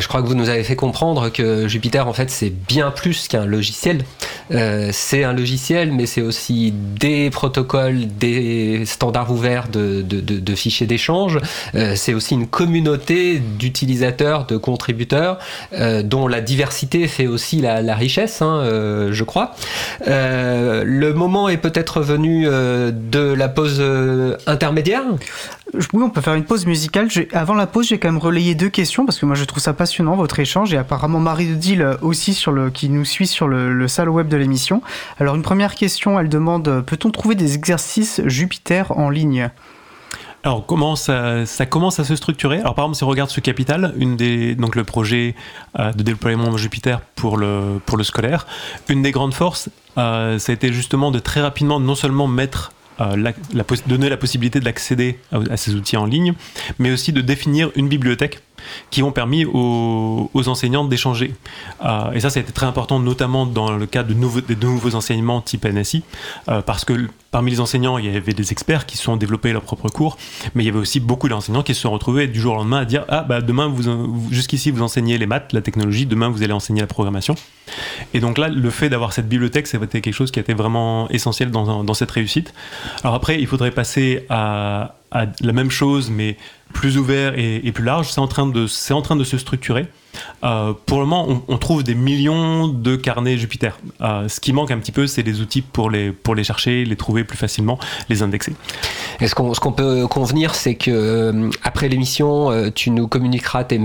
Je crois que vous nous avez fait comprendre que Jupiter, en fait, c'est bien plus qu'un logiciel. Euh, c'est un logiciel, mais c'est aussi des protocoles, des standards ouverts de, fichiers d'échange. Euh, c'est aussi une communauté d'utilisateurs, de contributeurs, euh, dont la diversité fait aussi la, richesse, hein, euh, je crois. Euh, le moment est peut-être venu de la pause intermédiaire oui, on peut faire une pause musicale. Avant la pause, j'ai quand même relayé deux questions parce que moi je trouve ça passionnant votre échange et apparemment Marie de Dille aussi qui nous suit sur le, le salle web de l'émission. Alors une première question, elle demande peut-on trouver des exercices Jupiter en ligne? Alors comment ça, commence à se structurer? Alors par exemple si on regarde ce capital, une des, donc le projet euh, de déploiement Jupiter pour le, pour le scolaire, une des grandes forces, euh, ça a été justement de très rapidement non seulement mettre euh, la, donner la possibilité d'accéder à, ces outils en ligne, mais aussi de définir une bibliothèque qui ont permis aux, enseignants d'échanger. Euh, et ça, ça a été très important, notamment dans le cas de, nouveaux, enseignements type NSI, euh, parce que parmi les enseignants, il y avait des experts qui se sont développés leurs propres cours, mais il y avait aussi beaucoup d'enseignants qui se sont retrouvés du jour au lendemain à dire Ah, bah demain, jusqu'ici, vous enseignez les maths, la technologie, demain, vous allez enseigner la programmation. Et donc là, le fait d'avoir cette bibliothèque, été quelque chose qui été vraiment essentiel dans cette réussite. Alors après, il faudrait passer à, à la même chose, mais plus ouvert et, plus large. C'est en, train de, c'est en train de se structurer. Euh, pour le moment, on, trouve des millions de carnets Jupiter. Euh, ce qui manque un petit peu, c'est des outils pour les, pour les chercher, les trouver plus facilement, les indexer. Et ce qu'on, qu'on peut convenir, c'est que euh, après l'émission, tu nous communiqueras tes,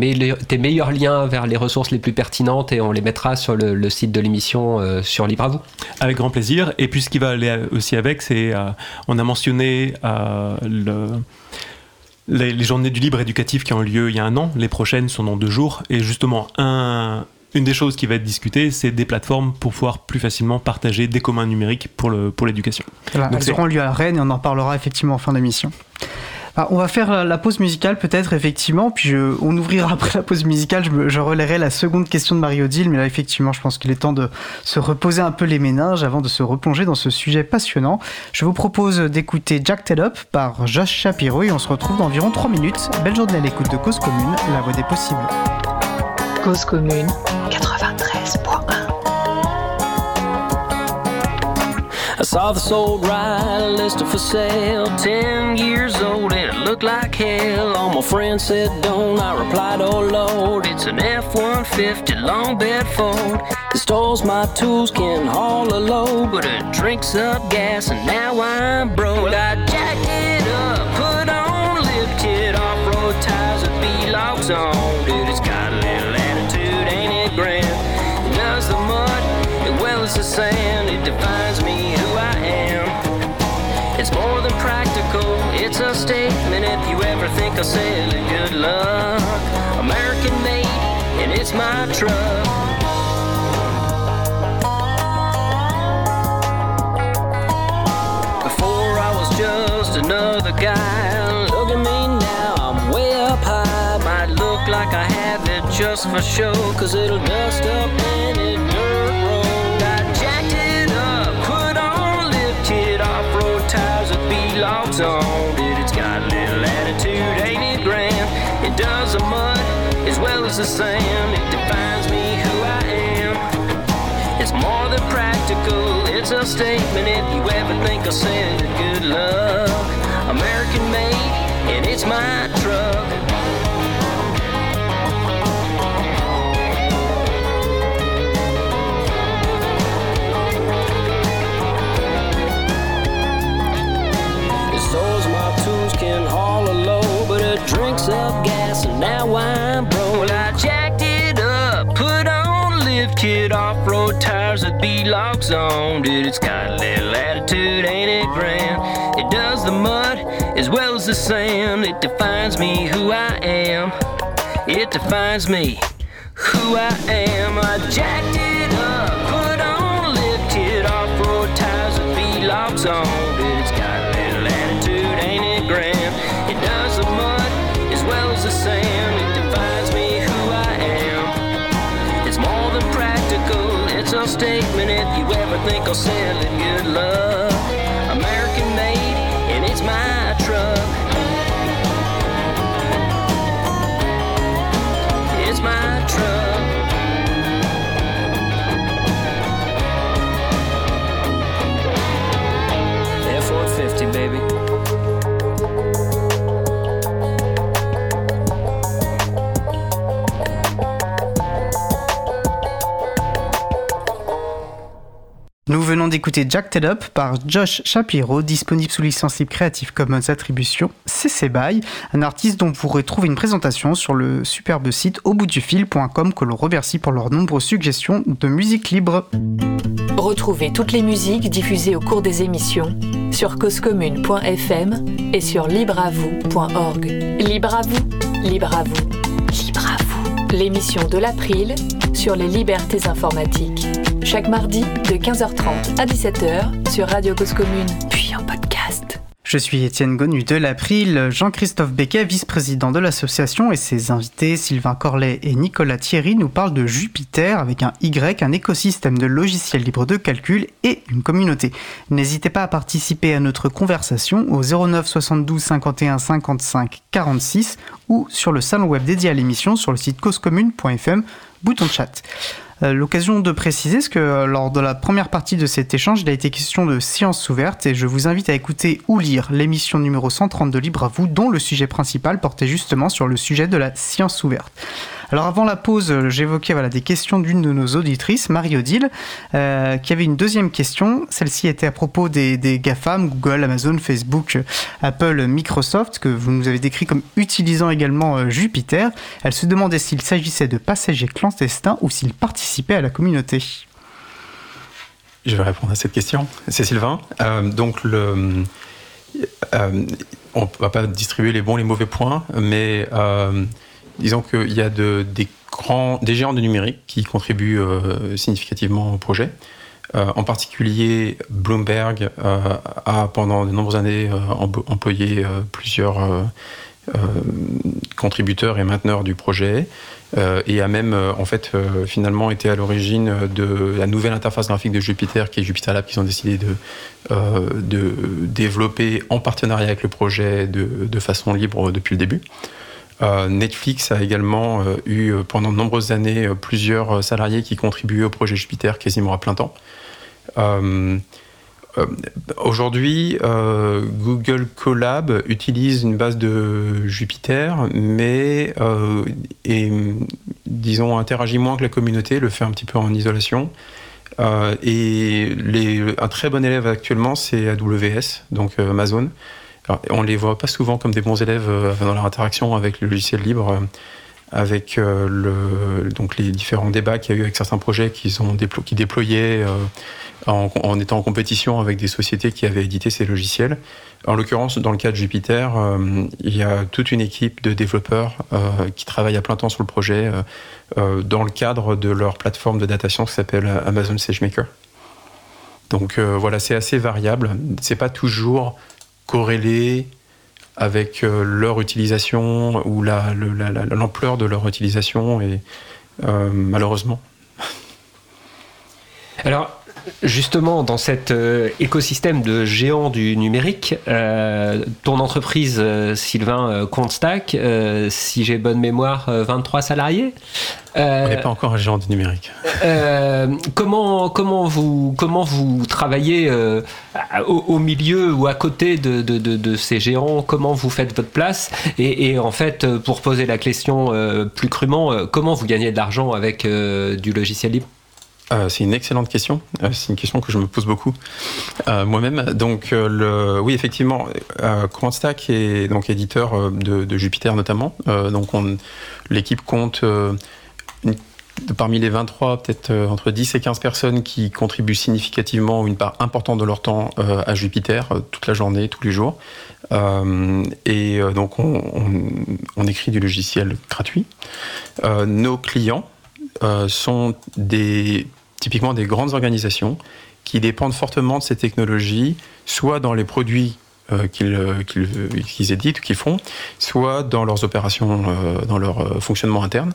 tes, meilleurs liens vers les ressources les plus pertinentes et on les mettra sur le, site de l'émission sur Libre à vous. Avec grand plaisir. Et puis ce qui va aller aussi avec, c'est on a mentionné le les, journées du libre éducatif qui ont lieu il y a un an, les prochaines sont dans deux jours, et justement, un, une des choses qui va être discutée, c'est des plateformes pour pouvoir plus facilement partager des communs numériques pour l'éducation. Pour elles auront lieu à Rennes et on en parlera effectivement en fin d'émission. Ah, on va faire la pause musicale peut-être effectivement, puis on ouvrira après la pause musicale, je, relayerai la seconde question de Marie-Odile, mais là effectivement je pense qu'il est temps de se reposer un peu les méninges avant de se replonger dans ce sujet passionnant. Je vous propose d'écouter Jack Up par Josh Shapiro et on se retrouve dans environ 3 minutes. Belle journée à l'écoute de Cause Commune, la voix des possibles. Cause Commune 93.1 I saw this old ride listed for sale, 10 years old, and it looked like hell. All my friends said don't, I replied, oh lord, it's an F 150 long bed Ford. It stores my tools, can haul a load, but it drinks up gas, and now I'm broke. I jacked it up, put on lifted off road tires with B locks on. Ever think I'll sell it. Good luck. American made, and it's my truck. Before I was just another guy. Look at me now, I'm way up high. Might look like I have it just for show, cause it'll dust up any the sand. It defines me who I am. It's more than practical, it's a statement. If you ever think send it, good luck. American made, and it's my truck. Drinks up gas, and now I'm lift kit, off-road tires with B-locks on. Dude, it's got a little attitude, ain't it grand? It does the mud as well as the sand. It defines me who I am. It defines me who I am. I jacked it up, put on a lift kit, off-road tires with B-locks on. I think I'm sailing good love. Nous venons d'écouter Jack Ted Up par Josh Shapiro, disponible sous licence libre Creative Commons Attribution CC BY, un artiste dont vous pourrez trouver une présentation sur le superbe site auboutdufil.com que l'on remercie pour leurs nombreuses suggestions de musique libre. Retrouvez toutes les musiques diffusées au cours des émissions sur causecommune.fm et sur libreavoue.org. Libre à vous, libre vous, libre vous. L'émission de l'April sur les libertés informatiques. Chaque mardi de 15h30 à 17h sur Radio Cause Commune, puis en podcast. Je suis Étienne Gonu de l'April, Jean-Christophe Becquet, vice-président de l'association, et ses invités Sylvain Corlet et Nicolas Thierry nous parlent de Jupiter avec un Y, un écosystème de logiciels libres de calcul et une communauté. N'hésitez pas à participer à notre conversation au 09 72 51 55 46 ou sur le salon web dédié à l'émission sur le site causecommune.fm, bouton chat. Euh, l'occasion de préciser ce que euh, lors de la première partie de cet échange, il a été question de sciences ouvertes et je vous invite à écouter ou lire l'émission numéro 130 de Libre à vous dont le sujet principal portait justement sur le sujet de la science ouverte. Alors avant la pause, euh, j'évoquais des questions d'une de nos auditrices, Marie-Odile, euh, qui avait une deuxième question. Celle-ci était à propos des, GAFAM, Google, Amazon, Facebook, Apple, Microsoft, que vous nous avez décrit comme utilisant également euh, Jupiter. Elle se demandait s'il s'agissait de passagers clandestins ou s'ils participaient à la communauté. Je vais répondre à cette question. C'est Sylvain. Euh, donc, le, euh, on ne va pas distribuer les bons les mauvais points, mais euh, disons qu'il y a de, des, grands, des géants de numérique qui contribuent euh, significativement au projet. Euh, en particulier, Bloomberg euh, a pendant de nombreuses années employé plusieurs contributeurs et mainteneurs du projet et a même en fait finalement été à l'origine de la nouvelle interface graphique de Jupiter qui est Jupiter Lab qu'ils ont décidé de, développer en partenariat avec le projet de façon libre depuis le début. Euh, Netflix a également euh, eu euh, pendant de nombreuses années plusieurs salariés qui contribuent au projet Jupiter quasiment à plein temps. Aujourd'hui, Google Colab utilise une base de Jupiter, mais disons interagit moins que la communauté, le fait un petit peu en isolation. Et un très bon élève actuellement, c'est AWS, donc Amazon. Alors, on les voit pas souvent comme des bons élèves euh, dans leur interaction avec le logiciel libre, euh, avec euh, donc les différents débats qu'il y a eu avec certains projets qui, sont déplo- qui déployaient en, étant en compétition avec des sociétés qui avaient édité ces logiciels. En l'occurrence, dans le cas de Jupiter, il y a toute une équipe de développeurs qui travaillent à plein temps sur le projet dans le cadre de leur plateforme de data science qui s'appelle Amazon SageMaker. Donc voilà, c'est assez variable. C'est pas toujours corrélé avec euh, leur utilisation ou la- le- la- la- l'ampleur de leur utilisation et euh, malheureusement. Alors, justement, dans cet euh, écosystème de géants du numérique, euh, ton entreprise, euh, Sylvain euh, Comptstack, euh, si j'ai bonne mémoire, euh, 23 salariés. On n'est pas encore un géant du numérique. comment, comment, vous, comment vous travaillez au, au milieu ou à côté de, de- de- de ces géants? Comment vous faites votre place? Et, et en fait, pour poser la question plus crûment, comment vous gagnez de l'argent avec du logiciel libre? Euh, c'est une excellente question. Euh, c'est une question que je me pose beaucoup euh, moi-même. Donc, oui, effectivement, CommandStack est donc éditeur de, Jupiter notamment. Donc, on- l'équipe compte parmi les 23, peut-être entre 10 et 15 personnes qui contribuent significativement une part importante de leur temps à Jupiter, toute la journée, tous les jours. Et donc, on, écrit du logiciel gratuit. Nos clients euh, sont typiquement des grandes organisations qui dépendent fortement de ces technologies, soit dans les produits euh, qu'ils qu'ils, euh, qu'ils éditent, qu'ils font, soit dans leurs opérations, dans leur fonctionnement interne,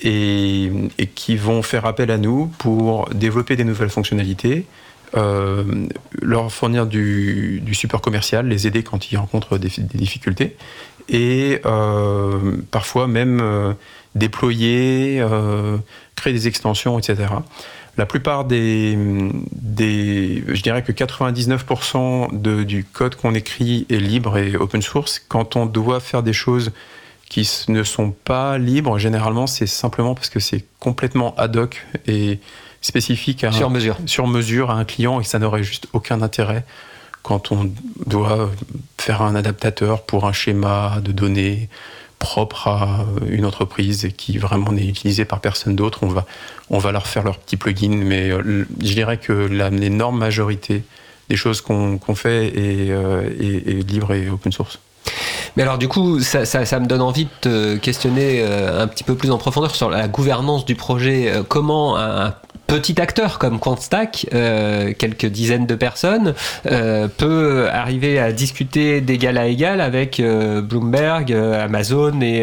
et, qui vont faire appel à nous pour développer des nouvelles fonctionnalités, leur fournir du, support commercial, les aider quand ils rencontrent des, difficultés, et parfois même déployer, euh, créer des extensions, etc. La plupart des, des je dirais que 99% de, du code qu'on écrit est libre et open source. Quand on doit faire des choses qui ne sont pas libres, généralement, c'est simplement parce que c'est complètement ad hoc et spécifique à sur mesure. sur mesure à un client et que ça n'aurait juste aucun intérêt quand on doit faire un adaptateur pour un schéma de données propre à une entreprise et qui vraiment n'est utilisé par personne d'autre, on va, on va leur faire leur petit plugin. Mais euh, je dirais que l'énorme majorité des choses qu'on fait est, euh, est, libre et open source. Mais alors du coup, ça, ça, me donne envie de te questionner euh, un petit peu plus en profondeur sur la gouvernance du projet. Comment un petit acteur comme QuantStack, euh, quelques dizaines de personnes, euh, peut arriver à discuter d'égal à égal avec euh, Bloomberg, Amazon et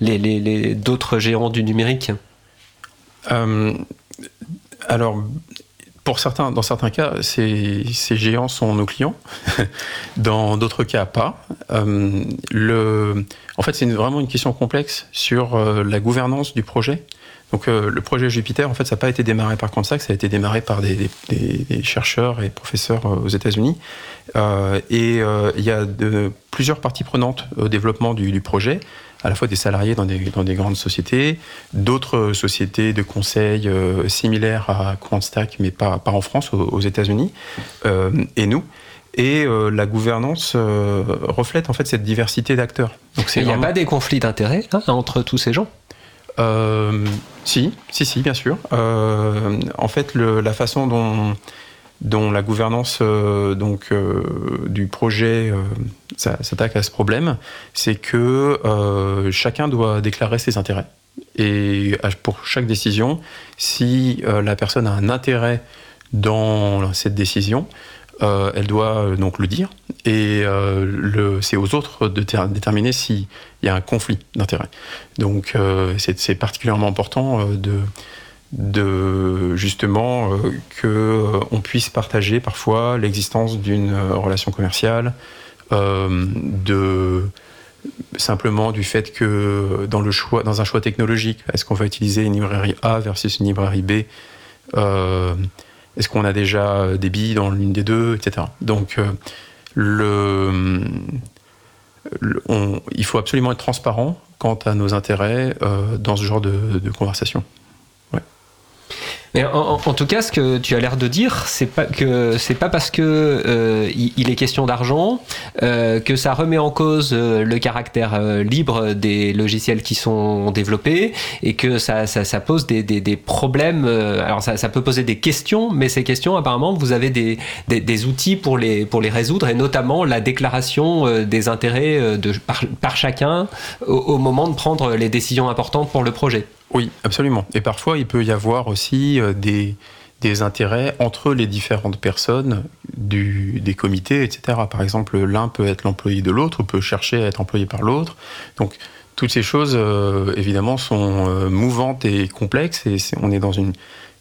les, les, les d'autres géants du numérique Alors, dans certains cas, ces, géants sont nos clients. dans d'autres cas, pas. En fait, c'est vraiment une question complexe sur la gouvernance du projet. Donc, euh, le projet Jupiter, en fait, ça n'a pas été démarré par Quantsac, ça a été démarré par des, des, des chercheurs et professeurs aux États-Unis. et il y a de, plusieurs parties prenantes au développement du, du projet à la fois des salariés dans des, dans des grandes sociétés, d'autres sociétés de conseil euh, similaires à QuantStack, mais pas, pas en France, aux, aux États-Unis, euh, et nous. Et euh, la gouvernance reflète en fait cette diversité d'acteurs. Donc il n'y a pas des conflits d'intérêts hein, entre tous ces gens? Si, si, si, bien sûr. en fait, la façon dont la gouvernance euh, donc, euh, du projet euh, s'attaque à ce problème, c'est que euh, chacun doit déclarer ses intérêts. Et pour chaque décision, si la personne a un intérêt dans cette décision, elle doit donc le dire. Et c'est aux autres de déterminer s'il y a un conflit d'intérêt. Donc c'est particulièrement important de justement euh, que euh, on puisse partager parfois l'existence d'une euh, relation commerciale, euh, de simplement du fait que dans le choix, dans un choix technologique, est-ce qu'on va utiliser une librairie A versus une librairie B euh, Est-ce qu'on a déjà des billes dans l'une des deux, etc. Donc le on, il faut absolument être transparent quant à nos intérêts euh, dans ce genre de conversation. En, tout cas, ce que tu as l'air de dire, c'est pas que c'est pas parce que euh, il, est question d'argent euh, que ça remet en cause euh, le caractère libre des logiciels qui sont développés et que ça, pose des, problèmes. Alors ça, peut poser des questions, mais ces questions, apparemment, vous avez des, outils pour les pour les résoudre et notamment la déclaration des intérêts de par, par chacun au, au moment de prendre les décisions importantes pour le projet. Oui, absolument. Et parfois, il peut y avoir aussi euh, des, des intérêts entre les différentes personnes du, des comités, etc. Par exemple, l'un peut être l'employé de l'autre, peut chercher à être employé par l'autre. Donc, toutes ces choses, euh, évidemment, sont euh, mouvantes et complexes. Et on est dans une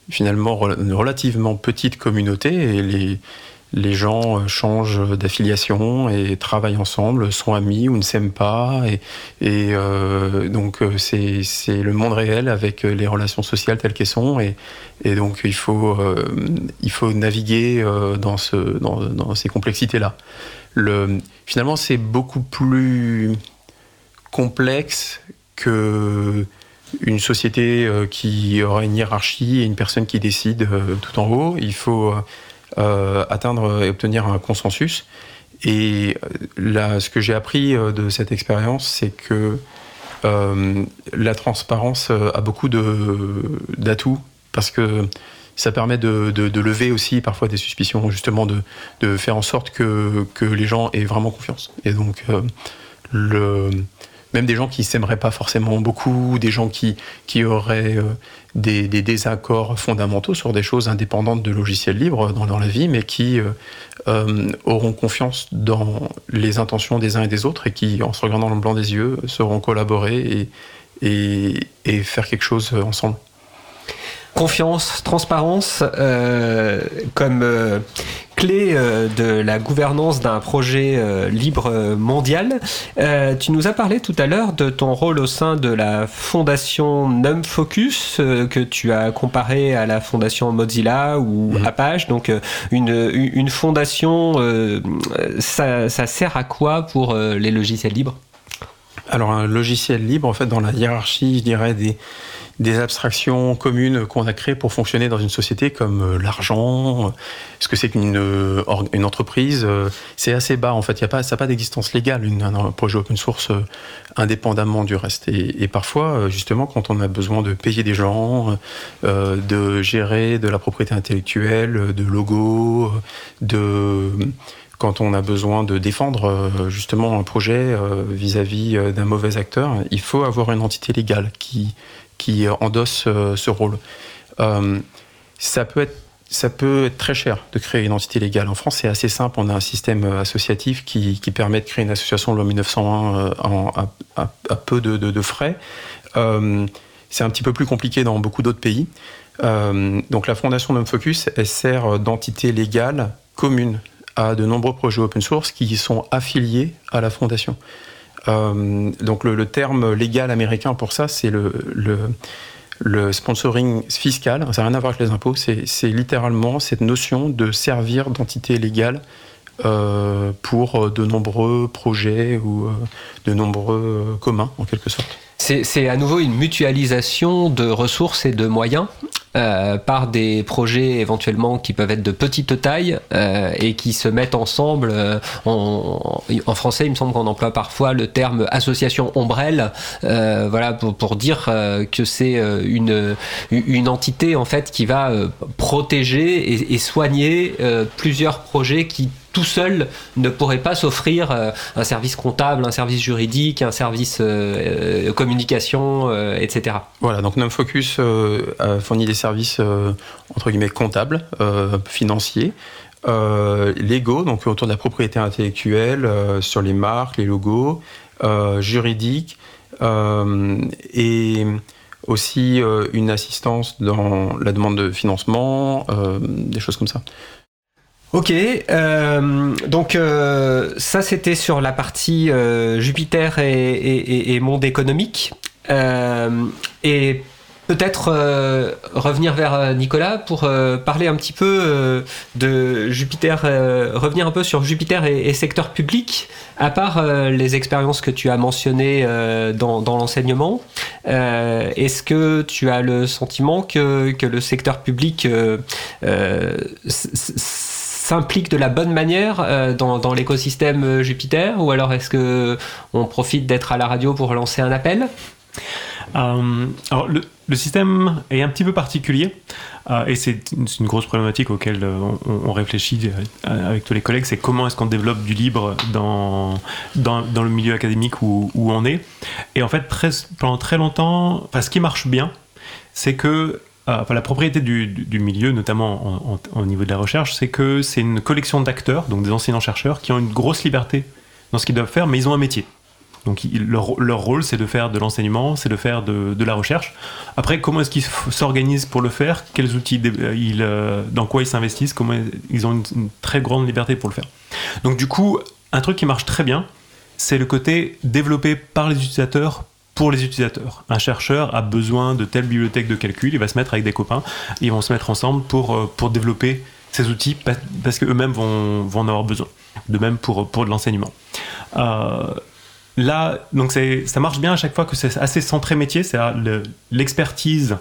finalement relativement petite communauté et les, les gens changent d'affiliation et travaillent ensemble, sont amis ou ne s'aiment pas. Et, euh, donc, c'est le monde réel avec les relations sociales telles qu'elles sont. Et, donc, il faut, euh, naviguer euh, dans, ce, dans, dans ces complexités-là. Finalement, c'est beaucoup plus complexe que une société qui aurait une hiérarchie et une personne qui décide tout en haut. Il faut euh, atteindre et obtenir un consensus. Et là, ce que j'ai appris euh, de cette expérience, c'est que euh, la transparence a beaucoup d'atouts parce que ça permet de, lever aussi parfois des suspicions, justement de, faire en sorte que, que, les gens aient vraiment confiance. Et donc, euh, le, même des gens qui s'aimeraient pas forcément beaucoup, des gens qui, qui auraient euh, des, désaccords fondamentaux sur des choses indépendantes de logiciels libres dans, dans la vie, mais qui euh, euh, auront confiance dans les intentions des uns et des autres et qui, en se regardant dans le blanc des yeux, sauront collaborer et faire quelque chose ensemble confiance, transparence euh, comme euh, clé euh, de la gouvernance d'un projet libre mondial. Tu nous as parlé tout à l'heure de ton rôle au sein de la fondation NumFocus que tu as comparé à la fondation Mozilla ou mmh. Apache. Donc une, une fondation, ça, ça, sert à quoi pour les logiciels libres? Alors un logiciel libre, en fait, dans la hiérarchie, je dirais, des, des abstractions communes qu'on a créées pour fonctionner dans une société comme euh, l'argent, euh, ce que c'est qu'une euh, une entreprise, c'est assez bas en fait. Il y a pas, ça n'a pas d'existence légale, un projet open source indépendamment du reste. Et, parfois, justement, quand on a besoin de payer des gens, de gérer de la propriété intellectuelle, de logos, de quand on a besoin de défendre justement un projet vis-à-vis d'un mauvais acteur, il faut avoir une entité légale qui, qui endosse euh, ce rôle. Euh, ça peut être très cher de créer une entité légale. En France, c'est assez simple. On a un système euh, associatif qui, permet de créer une association loi 1901 en, à, peu de, frais. c'est un petit peu plus compliqué dans beaucoup d'autres pays. donc la fondation Focus, elle sert d'entité légale commune à de nombreux projets open source qui sont affiliés à la fondation. Euh, donc le, terme légal américain pour ça, c'est le, sponsoring fiscal. Ça n'a rien à voir avec les impôts. C'est littéralement cette notion de servir d'entité légale euh, pour de nombreux projets ou euh, de nombreux communs en quelque sorte. C'est à nouveau une mutualisation de ressources et de moyens euh, par des projets éventuellement qui peuvent être de petite taille euh, et qui se mettent ensemble. Euh, en, français, il me semble qu'on emploie parfois le terme association ombrelle, voilà pour, dire que c'est une, entité en fait qui va protéger et soigner plusieurs projets qui tout seul ne pourrait pas s'offrir euh, un service comptable, un service juridique, un service euh, euh, communication, etc. Voilà, donc NumFocus fournit des services entre guillemets comptables, financiers. légaux, donc autour de la propriété intellectuelle, sur les marques, les logos, juridiques, et aussi une assistance dans la demande de financement, des choses comme ça. Ok, euh, donc euh, ça c'était sur la partie euh, Jupiter et, monde économique. et peut-être revenir vers Nicolas pour parler un petit peu de Jupiter, revenir un peu sur Jupiter et, secteur public, à part les expériences que tu as mentionnées dans, l'enseignement. Est-ce que tu as le sentiment que, que le secteur public s'implique de la bonne manière euh, dans, l'écosystème euh, Jupiter ou alors est-ce que on profite d'être à la radio pour lancer un appel? Euh, alors le, système est un petit peu particulier et c'est une, grosse problématique auquel on, réfléchit avec tous les collègues, c'est comment est-ce qu'on développe du libre dans, dans, le milieu académique où, où, on est. Et en fait, pendant très longtemps, ce qui marche bien, c'est que euh, la propriété du, milieu, notamment au niveau de la recherche, c'est que c'est une collection d'acteurs, donc des enseignants-chercheurs, qui ont une grosse liberté dans ce qu'ils doivent faire, mais ils ont un métier. Donc leur, rôle, c'est de faire de l'enseignement, c'est de faire de, la recherche. Après, comment est-ce qu'ils s'organisent pour le faire? Quels outils, ils, euh, dans quoi ils s'investissent? Comment ils ont une, très grande liberté pour le faire? Donc du coup, un truc qui marche très bien, c'est le côté développé par les utilisateurs pour les utilisateurs. Un chercheur a besoin de telle bibliothèque de calcul, il va se mettre avec des copains, ils vont se mettre ensemble pour, euh, pour développer ces outils parce qu'eux-mêmes vont, vont en avoir besoin. De même pour, pour de l'enseignement. Euh, là, donc ça marche bien à chaque fois que c'est assez centré métier, c'est l'expertise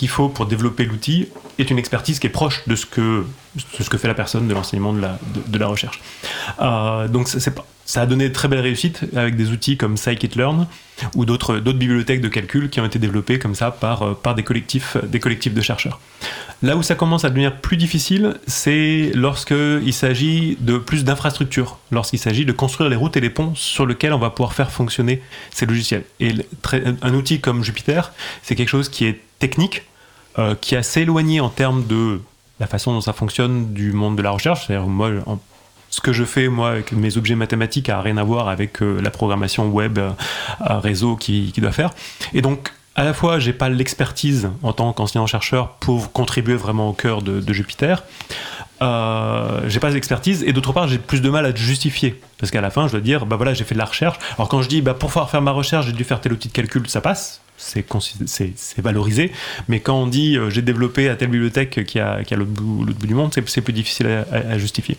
qu'il faut pour développer l'outil est une expertise qui est proche de ce que, ce que fait la personne de l'enseignement de la, de, la recherche. Euh, donc ça a donné de très belles réussites avec des outils comme Scikit-learn ou d'autres bibliothèques de calcul qui ont été développées comme ça par, euh, par des, collectifs, des collectifs de chercheurs. Là où ça commence à devenir plus difficile, c'est lorsqu'il s'agit de plus d'infrastructures, lorsqu'il s'agit de construire les routes et les ponts sur lesquels on va pouvoir faire fonctionner ces logiciels. Et un outil comme Jupiter, c'est quelque chose qui est technique, euh, qui est assez éloigné en termes de la façon dont ça fonctionne du monde de la recherche. C'est-à-dire, moi, ce que je fais moi avec mes objets mathématiques a rien à voir avec euh, la programmation web euh, réseau qui, doit faire. Et donc à la fois, j'ai pas l'expertise en tant qu'enseignant chercheur pour contribuer vraiment au cœur de, Jupiter. Euh, j'ai pas l'expertise et d'autre part, j'ai plus de mal à te justifier parce qu'à la fin, je dois dire, bah voilà, j'ai fait de la recherche. Alors quand je dis, bah pour pouvoir faire ma recherche, j'ai dû faire tel outil de calcul, ça passe c'est valorisé. Mais quand on dit euh, j'ai développé à telle bibliothèque qui a, qui l'autre bout, du monde, c'est plus difficile à, justifier.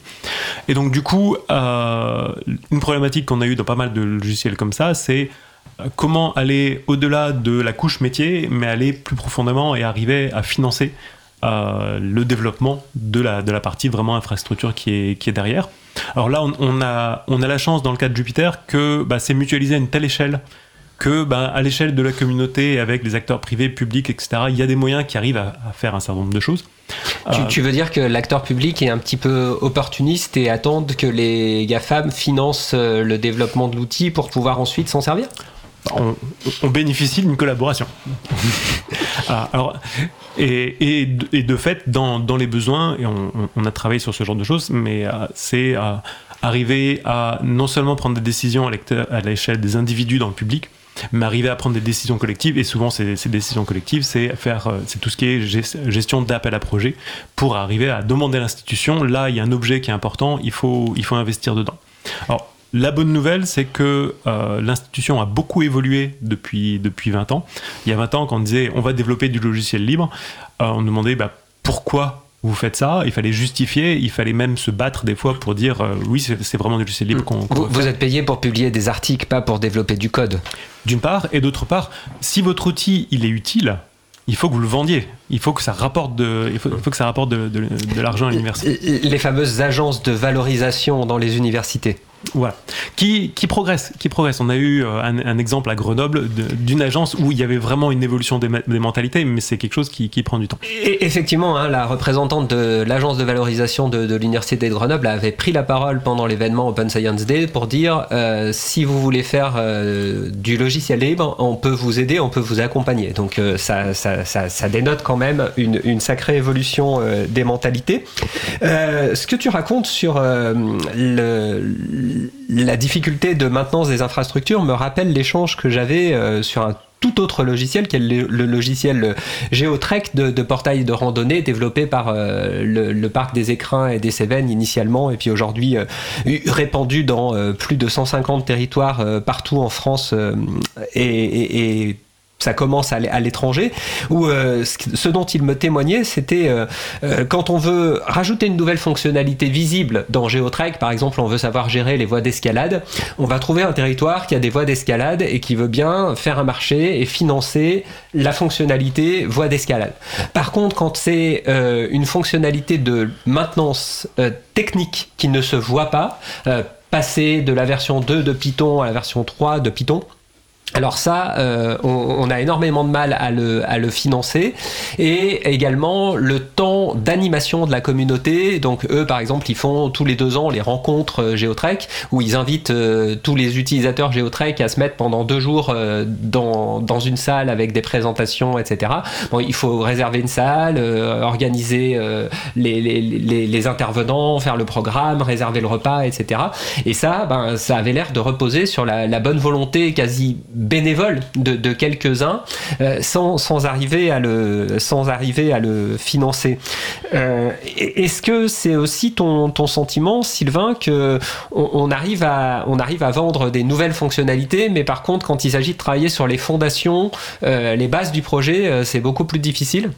Et donc, du coup, euh, une problématique qu'on a eue dans pas mal de logiciels comme ça, c'est comment aller au-delà de la couche métier, mais aller plus profondément et arriver à financer euh, le développement de la, partie vraiment infrastructure qui est, derrière. Alors là, on, on a, on a la chance dans le cas de Jupiter que bah, c'est mutualisé à une telle échelle que bah, à l'échelle de la communauté, avec les acteurs privés, publics, etc., il y a des moyens qui arrivent à, à faire un certain nombre de choses. Tu, Euh, tu veux dire que l'acteur public est un petit peu opportuniste et attend que les GAFAM financent euh, le développement de l'outil pour pouvoir ensuite s'en servir? On, on bénéficie d'une collaboration. Ah, alors, et, et, de- et de fait, dans, dans les besoins, et on, a travaillé sur ce genre de choses, mais euh, c'est euh, arriver à non seulement prendre des décisions à l'échelle des individus dans le public, mais arriver à prendre des décisions collectives. Et souvent, ces, décisions collectives, c'est faire, euh, c'est tout ce qui est gest- gestion d'appel à projet pour arriver à demander à l'institution. Là, il y a un objet qui est important, il faut, il faut investir dedans. Alors, la bonne nouvelle, c'est que euh, l'institution a beaucoup évolué depuis, depuis 20 ans. Il y a 20 ans, quand on disait on va développer du logiciel libre, euh, on demandait bah, pourquoi vous faites ça. Il fallait justifier, il fallait même se battre des fois pour dire euh, oui, c'est vraiment du logiciel libre qu'on vous, êtes payé pour publier des articles, pas pour développer du code. D'une part, et d'autre part, si votre outil il est utile, il faut que vous le vendiez. Il faut que ça rapporte de, il faut, il faut que ça rapporte de, de- de l'argent à l'université. Les fameuses agences de valorisation dans les universités. Voilà. Qui, qui progresse, qui progresse. On a eu euh, un, exemple à Grenoble d'une agence où il y avait vraiment une évolution des, mentalités, mais c'est quelque chose qui, prend du temps. Et effectivement, hein, la représentante de l'agence de valorisation de, l'université de Grenoble avait pris la parole pendant l'événement Open Science Day pour dire euh, si vous voulez faire euh, du logiciel libre, on peut vous aider, on peut vous accompagner. Donc ça, ça, ça, dénote quand même une, sacrée évolution des mentalités. Ce que tu racontes sur le- la difficulté de maintenance des infrastructures me rappelle l'échange que j'avais euh, sur un tout autre logiciel, qui est le, logiciel Geotrek de, portail de randonnée développé par euh, le, parc des Écrins et des Cévennes initialement, et puis aujourd'hui euh, répandu dans plus de 150 territoires partout en France et- et ça commence à l'étranger, où euh, ce dont il me témoignait, c'était euh, euh, quand on veut rajouter une nouvelle fonctionnalité visible dans GeoTrack, par exemple, on veut savoir gérer les voies d'escalade, on va trouver un territoire qui a des voies d'escalade et qui veut bien faire un marché et financer la fonctionnalité voie d'escalade. Par contre, quand c'est une fonctionnalité de maintenance technique qui ne se voit pas, passer de la version 2 de Python à la version 3 de Python, alors ça, euh, on, on a énormément de mal à le, à le financer et également le temps d'animation de la communauté. Donc eux, par exemple, ils font tous les deux ans les rencontres euh, Geotrek où ils invitent euh, tous les utilisateurs Geotrek à se mettre pendant deux jours euh, dans, dans une salle avec des présentations, etc. Bon, il faut réserver une salle, euh, organiser les, les, les, les intervenants, faire le programme, réserver le repas, etc. Et ça, ben, ça avait l'air de reposer sur la, la bonne volonté quasi bénévole de, quelques-uns, euh, sans, sans arriver à le sans arriver à le financer. Euh, Est-ce que c'est aussi ton, ton sentiment, Sylvain, que on, arrive à on arrive à vendre des nouvelles fonctionnalités, mais par contre, quand il s'agit de travailler sur les fondations, euh, les bases du projet, c'est beaucoup plus difficile?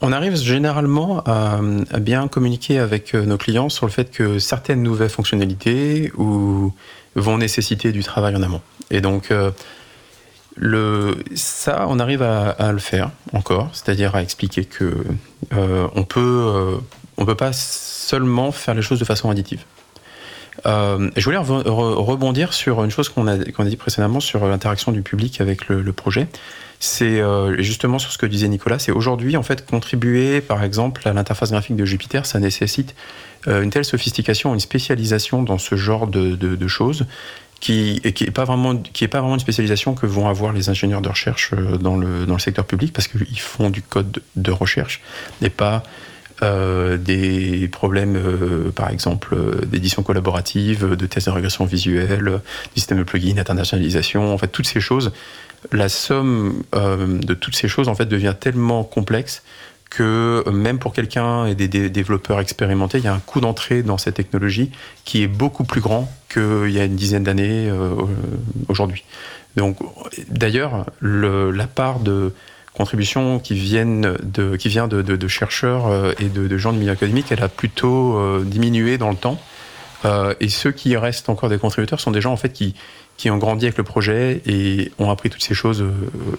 On arrive généralement à, bien communiquer avec nos clients sur le fait que certaines nouvelles fonctionnalités vont nécessiter du travail en amont. Et donc, euh, ça, on arrive à, le faire encore, c'est-à-dire à expliquer que euh, on peut, euh, on peut pas seulement faire les choses de façon additive. Euh, je voulais re- re- rebondir sur une chose qu'on a, dit précédemment sur l'interaction du public avec le, projet. C'est justement sur ce que disait Nicolas. C'est aujourd'hui, en fait, contribuer, par exemple, à l'interface graphique de Jupiter, ça nécessite une telle sophistication, une spécialisation dans ce genre de choses qui et qui est pas vraiment qui est pas vraiment une spécialisation que vont avoir les ingénieurs de recherche euh, dans le dans le secteur public parce qu'ils font du code de recherche et pas euh, des problèmes, euh, par exemple, d'édition collaborative, de tests de régression visuelle, du système de plugin, internationalisation, en fait, toutes ces choses, la somme de toutes ces choses, en fait, devient tellement complexe que même pour quelqu'un et des, développeurs expérimentés, il y a un coût d'entrée dans cette technologie qui est beaucoup plus grand qu'il y a une dizaine d'années euh, aujourd'hui. Donc, d'ailleurs, le- la part de contributions qui viennent de, qui vient de, chercheurs euh, et de, gens du milieu académique, elle a plutôt euh, diminué dans le temps. Et ceux qui restent encore des contributeurs sont des gens en fait qui, qui ont grandi avec le projet et ont appris toutes ces choses au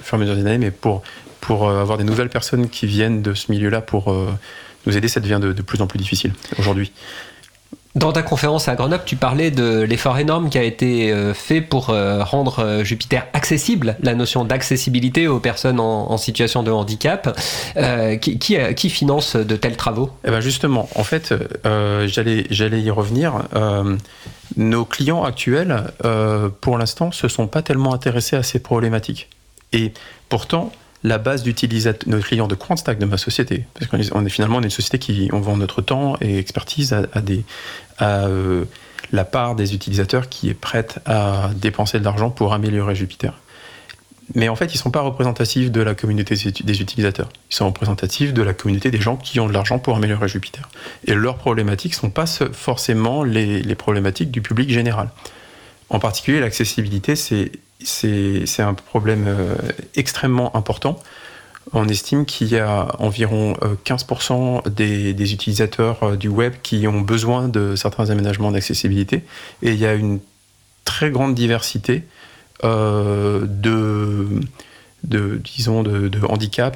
fur et à mesure des années. Mais pour, pour euh, avoir des nouvelles personnes qui viennent de ce milieu-là pour euh, nous aider, ça devient de, de plus en plus difficile aujourd'hui. Dans ta conférence à Grenoble, tu parlais de l'effort énorme qui a été euh, fait pour rendre Jupiter accessible, la notion d'accessibilité aux personnes en, en situation de handicap. Euh, qui, qui, qui finance de tels travaux? Eh ben justement, en fait, euh, j'allais y revenir. Euh, nos clients actuels, pour l'instant, se sont pas tellement intéressés à ces problématiques. Et pourtant, la base d'utilisateurs, nos clients de Quantstack de ma société, parce qu'on est, finalement une société qui on vend notre temps et expertise à, euh, la part des utilisateurs qui est prête à dépenser de l'argent pour améliorer Jupiter. Mais en fait, ils ne sont pas représentatifs de la communauté des utilisateurs. Ils sont représentatifs de la communauté des gens qui ont de l'argent pour améliorer Jupiter. Et leurs problématiques ne sont pas forcément les, problématiques du public général. En particulier, l'accessibilité, c'est, c'est, un problème euh, extrêmement important. On estime qu'il y a environ 15% des, des, utilisateurs du web qui ont besoin de certains aménagements d'accessibilité. Et il y a une très grande diversité euh, de, de, disons, de,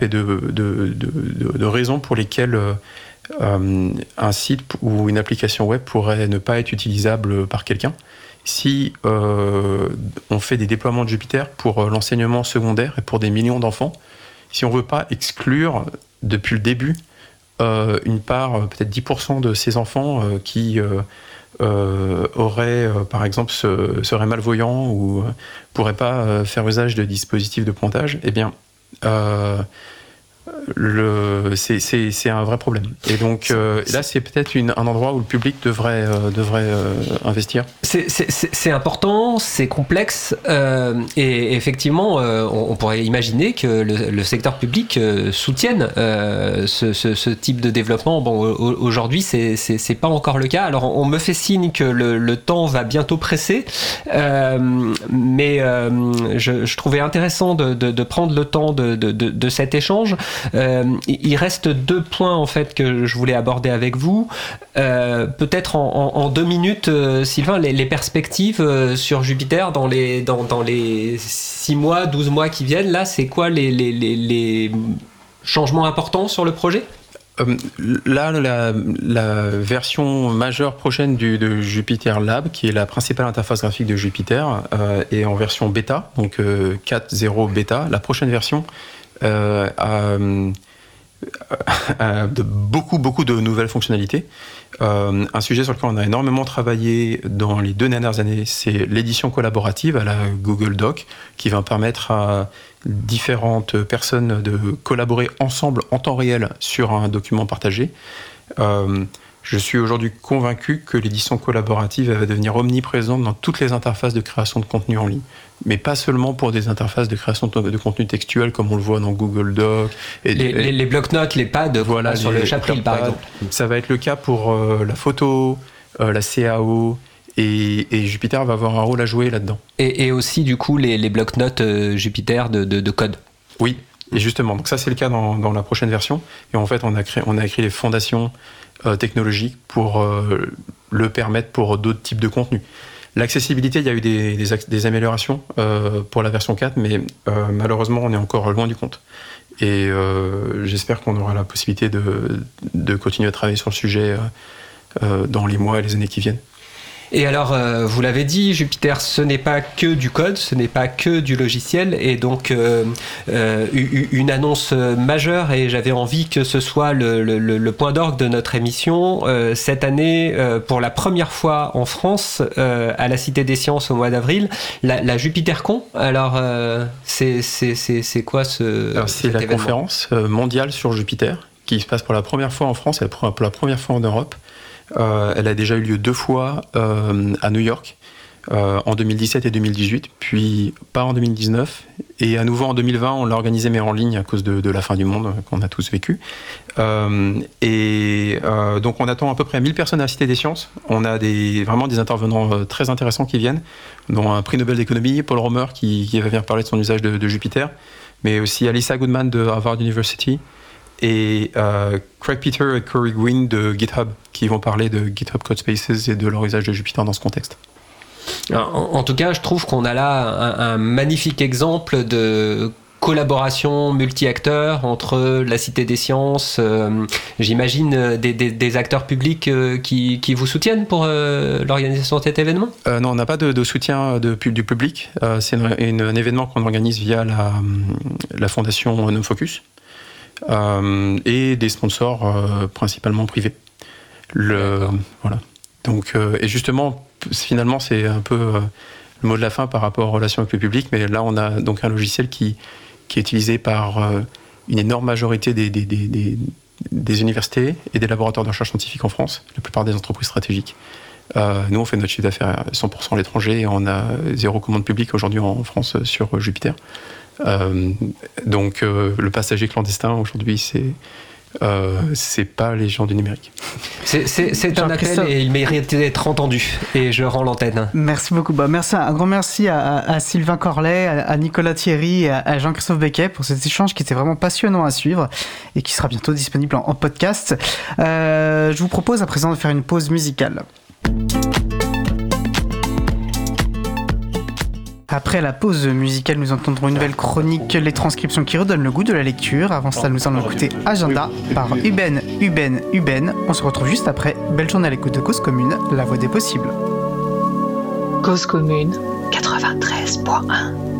et de, raisons pour lesquelles euh, un site ou une application web pourrait ne pas être utilisable par quelqu'un. Si euh, on fait des déploiements de Jupiter pour l'enseignement secondaire et pour des millions d'enfants, si on ne veut pas exclure depuis le début euh, une part, peut-être 10% de ces enfants euh, qui euh, auraient, par exemple, se, seraient malvoyants ou ne pourraient pas faire usage de dispositifs de pointage, eh bien, c'est un vrai problème. Et donc euh, là, c'est peut-être un endroit où le public devrait, euh, devrait euh, investir. C'est important, c'est complexe, et effectivement, on, on, pourrait imaginer que le, le secteur public soutienne ce, ce, ce, type de développement. Bon, aujourd'hui, c'est pas encore le cas. Alors, on me fait signe que le, le temps va bientôt presser, mais je, je, trouvais intéressant de, de, de, prendre le temps de, de cet échange. Euh, il reste deux points en fait que je voulais aborder avec vous. Euh, Peut-être en, deux minutes, euh, Sylvain, les, perspectives sur Jupiter dans les, dans, dans les 6 mois, 12 mois qui viennent, là, c'est quoi les, changements importants sur le projet? Là, la, version majeure prochaine de Jupiter Lab, qui est la principale interface graphique de Jupiter, est en version bêta, donc euh, 4.0 bêta. La prochaine version euh, de beaucoup, beaucoup de nouvelles fonctionnalités. Euh, un sujet sur lequel on a énormément travaillé dans les deux dernières années, c'est l'édition collaborative à la Google Doc, qui va permettre à différentes personnes de collaborer ensemble en temps réel sur un document partagé. Euh, je suis aujourd'hui convaincu que l'édition collaborative va devenir omniprésente dans toutes les interfaces de création de contenu en ligne. Mais pas seulement pour des interfaces de création de, contenu textuel comme on le voit dans Google Doc. Et, les, les, les bloc-notes, les pads, voilà, sur les, le chapitre par exemple. Ça va être le cas pour euh, la photo, euh, la CAO, et, et, Jupiter va avoir un rôle à jouer là-dedans. Et, et, aussi, du coup, les, les blocs-notes euh, Jupiter de, de, de, code. Oui, et justement. Donc ça, c'est le cas dans, dans, la prochaine version. Et en fait, on a, créé, on a écrit les fondations euh, technologiques pour euh, le permettre pour d'autres types de contenus. L'accessibilité, il y a eu des, améliorations euh, pour la version 4, mais malheureusement, on est encore loin du compte. Et j'espère qu'on aura la possibilité de, continuer à travailler sur le sujet dans les mois et les années qui viennent. Et alors, euh, vous l'avez dit, Jupiter, ce n'est pas que du code, ce n'est pas que du logiciel, et donc euh, euh, une annonce majeure, et j'avais envie que ce soit le, le, le point d'orgue de notre émission. Cette année, pour la première fois en France, à la Cité des Sciences au mois d'avril, la, la JupiterCon. Alors, c'est quoi ce C'est la conférence mondiale sur Jupiter qui se passe pour la première fois en France et pour la première fois en Europe. Euh, elle a déjà eu lieu deux fois euh, à New York, euh, en 2017 et 2018, puis pas en 2019. Et à nouveau en 2020, on l'a organisé mais en ligne à cause de, la fin du monde qu'on a tous vécu. Et donc on attend à peu près 1000 personnes à la Cité des Sciences. On a vraiment des intervenants très intéressants qui viennent, dont un prix Nobel d'économie, Paul Romer qui, va venir parler de son usage de, de Jupiter, mais aussi Alissa Goodman de Harvard University, et Craig Peter et Corey Green de GitHub qui vont parler de GitHub Code Spaces et de leur usage de Jupyter dans ce contexte. En, en tout cas, je trouve qu'on a là un, un magnifique exemple de collaboration multi-acteurs entre la Cité des Sciences, euh, j'imagine euh, des, des- des acteurs publics euh, qui, qui vous soutiennent pour euh, l'organisation de cet événement? Non, on n'a pas de, de soutien de, du public. C'est un événement qu'on organise via la, la fondation No Focus et des sponsors principalement privés. Donc, euh, et justement, finalement, c'est un peu euh, le mot de la fin par rapport aux relations avec le public. Mais là, on a donc un logiciel qui, qui est utilisé par euh, une énorme majorité des, des, universités et des laboratoires de recherche scientifique en France, la plupart des entreprises stratégiques. Nous, on fait notre chiffre d'affaires à 100% à l'étranger et on a zéro commande publique aujourd'hui en France sur Jupiter. Donc, le passager clandestin aujourd'hui, c'est euh, c'est pas les gens du numérique. C'est un appel et il mérite d'être entendu. Et je rends l'antenne. Merci beaucoup. Bah, merci, un grand merci à, Sylvain Corlet, à, à Nicolas Thierry et à, à Jean-Christophe Becquet pour cet échange qui était vraiment passionnant à suivre et qui sera bientôt disponible en, en podcast. Euh, je vous propose à présent de faire une pause musicale. Après la pause musicale, nous entendrons une nouvelle chronique, les transcriptions qui redonnent le goût de la lecture. Avant cela, nous allons écouter Agenda par Uben, Uben, Uben. On se retrouve juste après. Belle journée à l'écoute de Cause Commune, la voix des possibles. Cause commune 93.1.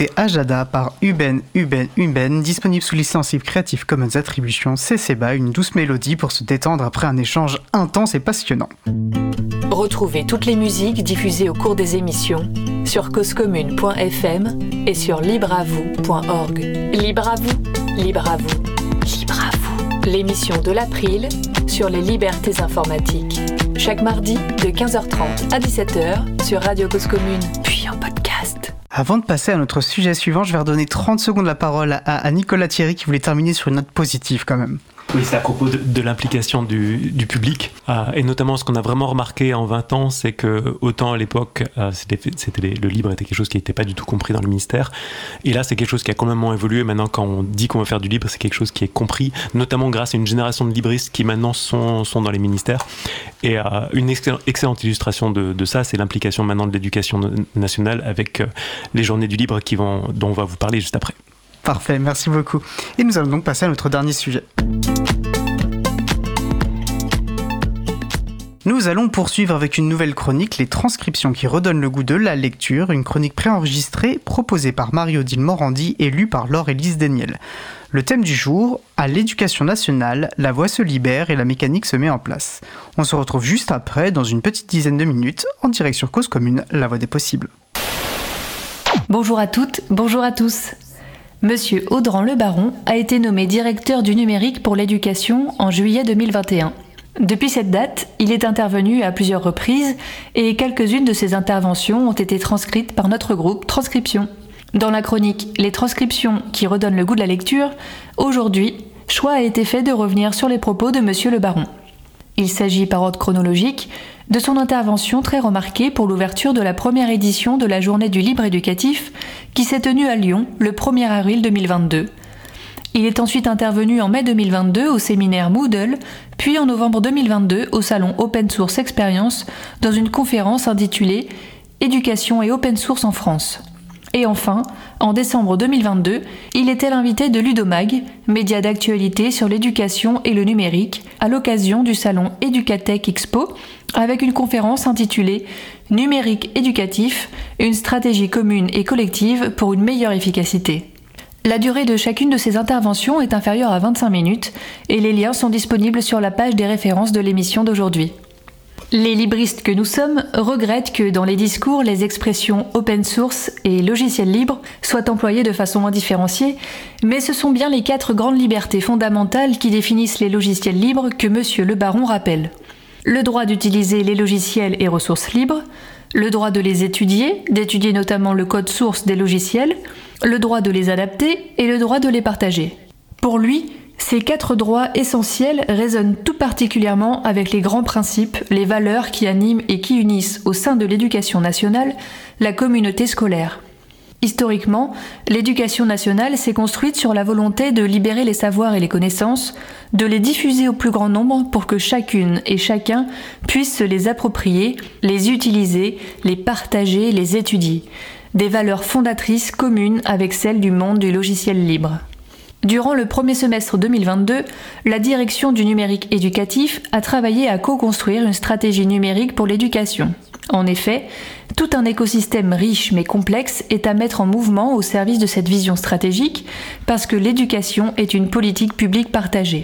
d'écouter Ajada par Uben Uben Uben, disponible sous licence Creative Commons Attribution CC BY, une douce mélodie pour se détendre après un échange intense et passionnant. Retrouvez toutes les musiques diffusées au cours des émissions sur causecommune.fm et sur libreavoue.org. Libre à vous, libre à vous, libre à vous. L'émission de l'April sur les libertés informatiques. Chaque mardi de 15h30 à 17h sur Radio Cause Commune, puis en podcast. Avant de passer à notre sujet suivant, je vais redonner 30 secondes la parole à, à Nicolas Thierry qui voulait terminer sur une note positive quand même. Oui, c'est à propos de, l'implication du, public. Euh, et notamment, ce qu'on a vraiment remarqué en 20 ans, c'est que autant à l'époque, euh, c'était le libre était quelque chose qui n'était pas du tout compris dans le ministère. Et là, c'est quelque chose qui a complètement évolué. Maintenant, quand on dit qu'on veut faire du libre, c'est quelque chose qui est compris, notamment grâce à une génération de libristes qui maintenant sont, dans les ministères. Et euh, une excellente illustration de, ça, c'est l'implication maintenant de l'éducation nationale avec les journées du libre dont on va vous parler juste après. Parfait, merci beaucoup. Et nous allons donc passer à notre dernier sujet. Nous allons poursuivre avec une nouvelle chronique, les transcriptions qui redonnent le goût de la lecture, une chronique préenregistrée proposée par Marie-Odile Morandi et lue par Laure-Élise Daniel. Le thème du jour, à l'éducation nationale, la voix se libère et la mécanique se met en place. On se retrouve juste après, dans une petite dizaine de minutes, en direction Cause Commune, la voix des possibles. Bonjour à toutes, bonjour à tous. Monsieur Audran Le Baron a été nommé directeur du numérique pour l'éducation en juillet 2021. Depuis cette date, il est intervenu à plusieurs reprises et quelques-unes de ses interventions ont été transcrites par notre groupe Transcription. Dans la chronique Les transcriptions qui redonnent le goût de la lecture, aujourd'hui, choix a été fait de revenir sur les propos de Monsieur le Baron. Il s'agit par ordre chronologique de son intervention très remarquée pour l'ouverture de la première édition de la Journée du libre éducatif qui s'est tenue à Lyon le 1er avril 2022 il est ensuite intervenu en mai 2022 au séminaire Moodle, puis en novembre 2022 au salon Open Source Experience dans une conférence intitulée Éducation et Open Source en France. Et enfin, en décembre 2022, il était l'invité de Ludomag, média d'actualité sur l'éducation et le numérique, à l'occasion du salon Educatech Expo, avec une conférence intitulée Numérique éducatif, une stratégie commune et collective pour une meilleure efficacité. La durée de chacune de ces interventions est inférieure à 25 minutes et les liens sont disponibles sur la page des références de l'émission d'aujourd'hui. Les libristes que nous sommes regrettent que dans les discours, les expressions open source et logiciel libre soient employées de façon indifférenciée, mais ce sont bien les quatre grandes libertés fondamentales qui définissent les logiciels libres que M. Le Baron rappelle. Le droit d'utiliser les logiciels et ressources libres, le droit de les étudier, d'étudier notamment le code source des logiciels, le droit de les adapter et le droit de les partager. Pour lui, ces quatre droits essentiels résonnent tout particulièrement avec les grands principes, les valeurs qui animent et qui unissent au sein de l'éducation nationale la communauté scolaire. Historiquement, l'éducation nationale s'est construite sur la volonté de libérer les savoirs et les connaissances, de les diffuser au plus grand nombre pour que chacune et chacun puisse se les approprier, les utiliser, les partager, les étudier. Des valeurs fondatrices communes avec celles du monde du logiciel libre. Durant le premier semestre 2022, la direction du numérique éducatif a travaillé à co-construire une stratégie numérique pour l'éducation. En effet, tout un écosystème riche mais complexe est à mettre en mouvement au service de cette vision stratégique parce que l'éducation est une politique publique partagée.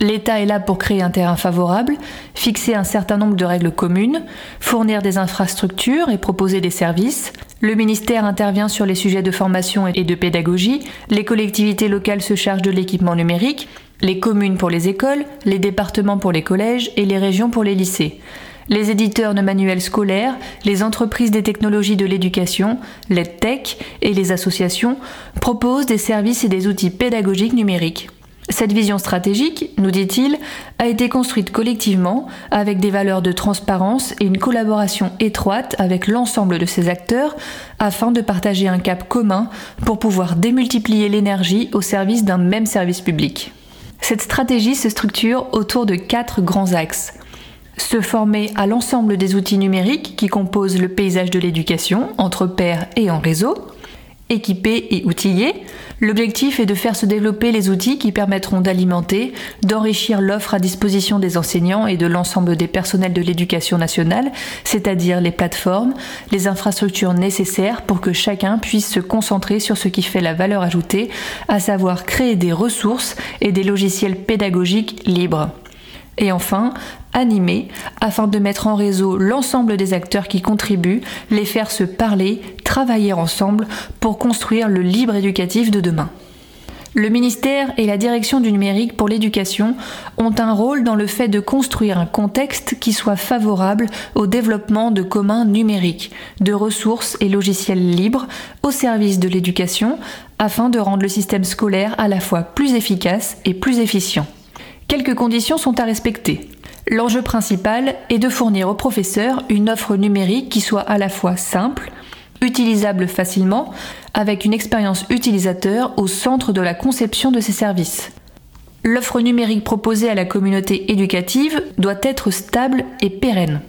L'État est là pour créer un terrain favorable, fixer un certain nombre de règles communes, fournir des infrastructures et proposer des services. Le ministère intervient sur les sujets de formation et de pédagogie, les collectivités locales se chargent de l'équipement numérique, les communes pour les écoles, les départements pour les collèges et les régions pour les lycées les éditeurs de manuels scolaires, les entreprises des technologies de l'éducation, l'EdTech et les associations proposent des services et des outils pédagogiques numériques. Cette vision stratégique, nous dit-il, a été construite collectivement avec des valeurs de transparence et une collaboration étroite avec l'ensemble de ces acteurs afin de partager un cap commun pour pouvoir démultiplier l'énergie au service d'un même service public. Cette stratégie se structure autour de quatre grands axes se former à l'ensemble des outils numériques qui composent le paysage de l'éducation, entre pairs et en réseau, équipés et outillés. L'objectif est de faire se développer les outils qui permettront d'alimenter, d'enrichir l'offre à disposition des enseignants et de l'ensemble des personnels de l'éducation nationale, c'est-à-dire les plateformes, les infrastructures nécessaires pour que chacun puisse se concentrer sur ce qui fait la valeur ajoutée, à savoir créer des ressources et des logiciels pédagogiques libres. Et enfin, animer afin de mettre en réseau l'ensemble des acteurs qui contribuent, les faire se parler, travailler ensemble pour construire le libre éducatif de demain. Le ministère et la direction du numérique pour l'éducation ont un rôle dans le fait de construire un contexte qui soit favorable au développement de communs numériques, de ressources et logiciels libres au service de l'éducation afin de rendre le système scolaire à la fois plus efficace et plus efficient. Quelques conditions sont à respecter. L'enjeu principal est de fournir aux professeurs une offre numérique qui soit à la fois simple, utilisable facilement, avec une expérience utilisateur au centre de la conception de ces services. L'offre numérique proposée à la communauté éducative doit être stable et pérenne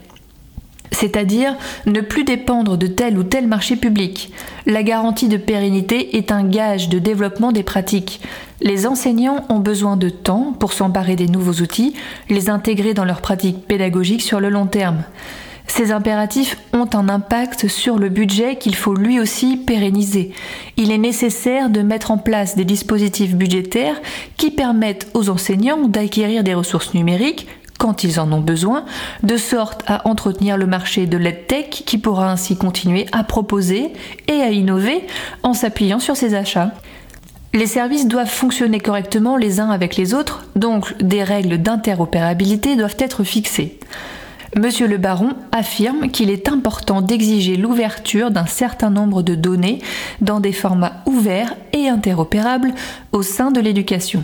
c'est-à-dire ne plus dépendre de tel ou tel marché public. La garantie de pérennité est un gage de développement des pratiques. Les enseignants ont besoin de temps pour s'emparer des nouveaux outils, les intégrer dans leurs pratiques pédagogiques sur le long terme. Ces impératifs ont un impact sur le budget qu'il faut lui aussi pérenniser. Il est nécessaire de mettre en place des dispositifs budgétaires qui permettent aux enseignants d'acquérir des ressources numériques quand ils en ont besoin, de sorte à entretenir le marché de l'EdTech qui pourra ainsi continuer à proposer et à innover en s'appuyant sur ses achats. Les services doivent fonctionner correctement les uns avec les autres, donc des règles d'interopérabilité doivent être fixées. Monsieur le baron affirme qu'il est important d'exiger l'ouverture d'un certain nombre de données dans des formats ouverts et interopérables au sein de l'éducation.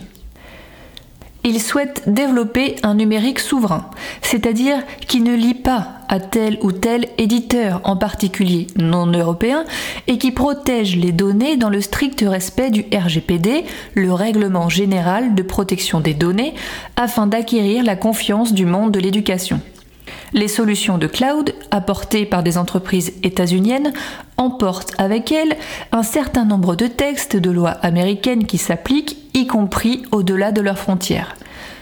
Il souhaite développer un numérique souverain, c'est-à-dire qui ne lie pas à tel ou tel éditeur, en particulier non européen, et qui protège les données dans le strict respect du RGPD, le Règlement général de protection des données, afin d'acquérir la confiance du monde de l'éducation. Les solutions de cloud apportées par des entreprises états-uniennes emportent avec elles un certain nombre de textes de lois américaines qui s'appliquent, y compris au-delà de leurs frontières.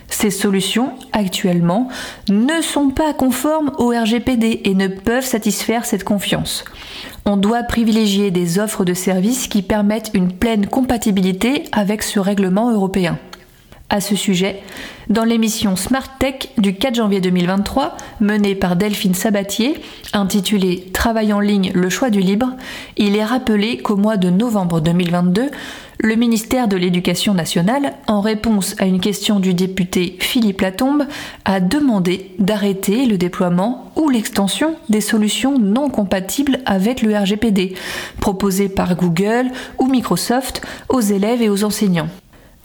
Ces solutions, actuellement, ne sont pas conformes au RGPD et ne peuvent satisfaire cette confiance. On doit privilégier des offres de services qui permettent une pleine compatibilité avec ce règlement européen à ce sujet dans l'émission Smart Tech du 4 janvier 2023, menée par Delphine Sabatier, intitulée Travail en ligne, le choix du libre, il est rappelé qu'au mois de novembre 2022, le ministère de l'Éducation nationale, en réponse à une question du député Philippe Latombe, a demandé d'arrêter le déploiement ou l'extension des solutions non compatibles avec le RGPD, proposées par Google ou Microsoft aux élèves et aux enseignants.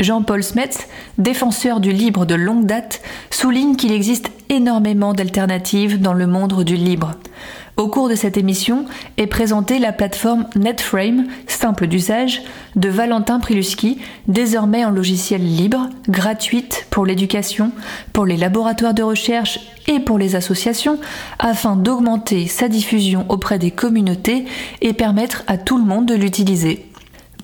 Jean-Paul Smets, défenseur du libre de longue date, souligne qu'il existe énormément d'alternatives dans le monde du libre. Au cours de cette émission est présentée la plateforme NetFrame, simple d'usage, de Valentin Priluski, désormais en logiciel libre, gratuite pour l'éducation, pour les laboratoires de recherche et pour les associations, afin d'augmenter sa diffusion auprès des communautés et permettre à tout le monde de l'utiliser.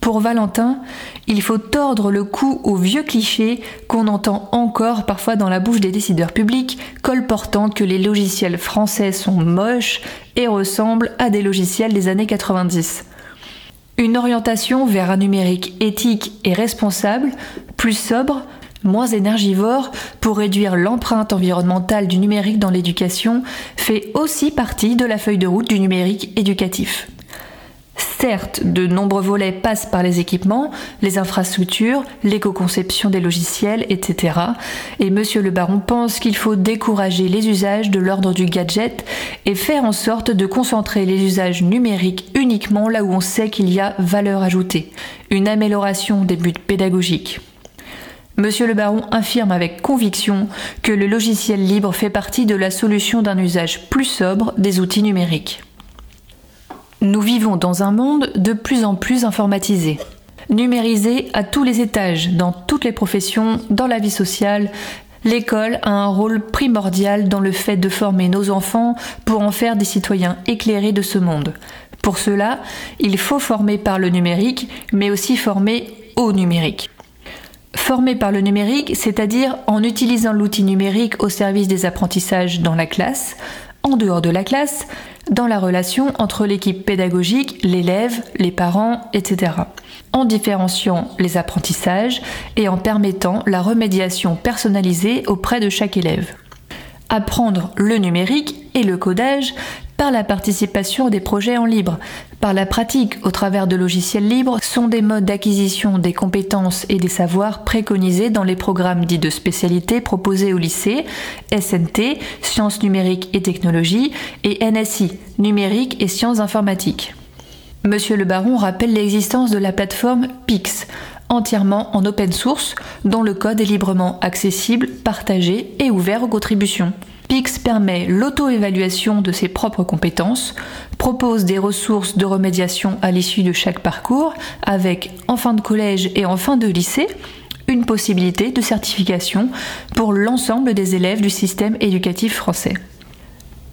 Pour Valentin, il faut tordre le cou aux vieux clichés qu'on entend encore parfois dans la bouche des décideurs publics, colportant que les logiciels français sont moches et ressemblent à des logiciels des années 90. Une orientation vers un numérique éthique et responsable, plus sobre, moins énergivore, pour réduire l'empreinte environnementale du numérique dans l'éducation, fait aussi partie de la feuille de route du numérique éducatif. Certes, de nombreux volets passent par les équipements, les infrastructures, l'éco-conception des logiciels, etc. Et Monsieur le Baron pense qu'il faut décourager les usages de l'ordre du gadget et faire en sorte de concentrer les usages numériques uniquement là où on sait qu'il y a valeur ajoutée, une amélioration des buts pédagogiques. Monsieur le baron affirme avec conviction que le logiciel libre fait partie de la solution d'un usage plus sobre des outils numériques. Nous vivons dans un monde de plus en plus informatisé, numérisé à tous les étages, dans toutes les professions, dans la vie sociale. L'école a un rôle primordial dans le fait de former nos enfants pour en faire des citoyens éclairés de ce monde. Pour cela, il faut former par le numérique, mais aussi former au numérique. Former par le numérique, c'est-à-dire en utilisant l'outil numérique au service des apprentissages dans la classe, en dehors de la classe, dans la relation entre l'équipe pédagogique, l'élève, les parents, etc. En différenciant les apprentissages et en permettant la remédiation personnalisée auprès de chaque élève. Apprendre le numérique et le codage par la participation des projets en libre, par la pratique au travers de logiciels libres sont des modes d'acquisition des compétences et des savoirs préconisés dans les programmes dits de spécialité proposés au lycée, SNT, sciences numériques et technologies, et NSI, numérique et sciences informatiques. Monsieur le Baron rappelle l'existence de la plateforme PIX, entièrement en open source, dont le code est librement accessible, partagé et ouvert aux contributions. PIX permet l'auto-évaluation de ses propres compétences, propose des ressources de remédiation à l'issue de chaque parcours, avec en fin de collège et en fin de lycée, une possibilité de certification pour l'ensemble des élèves du système éducatif français.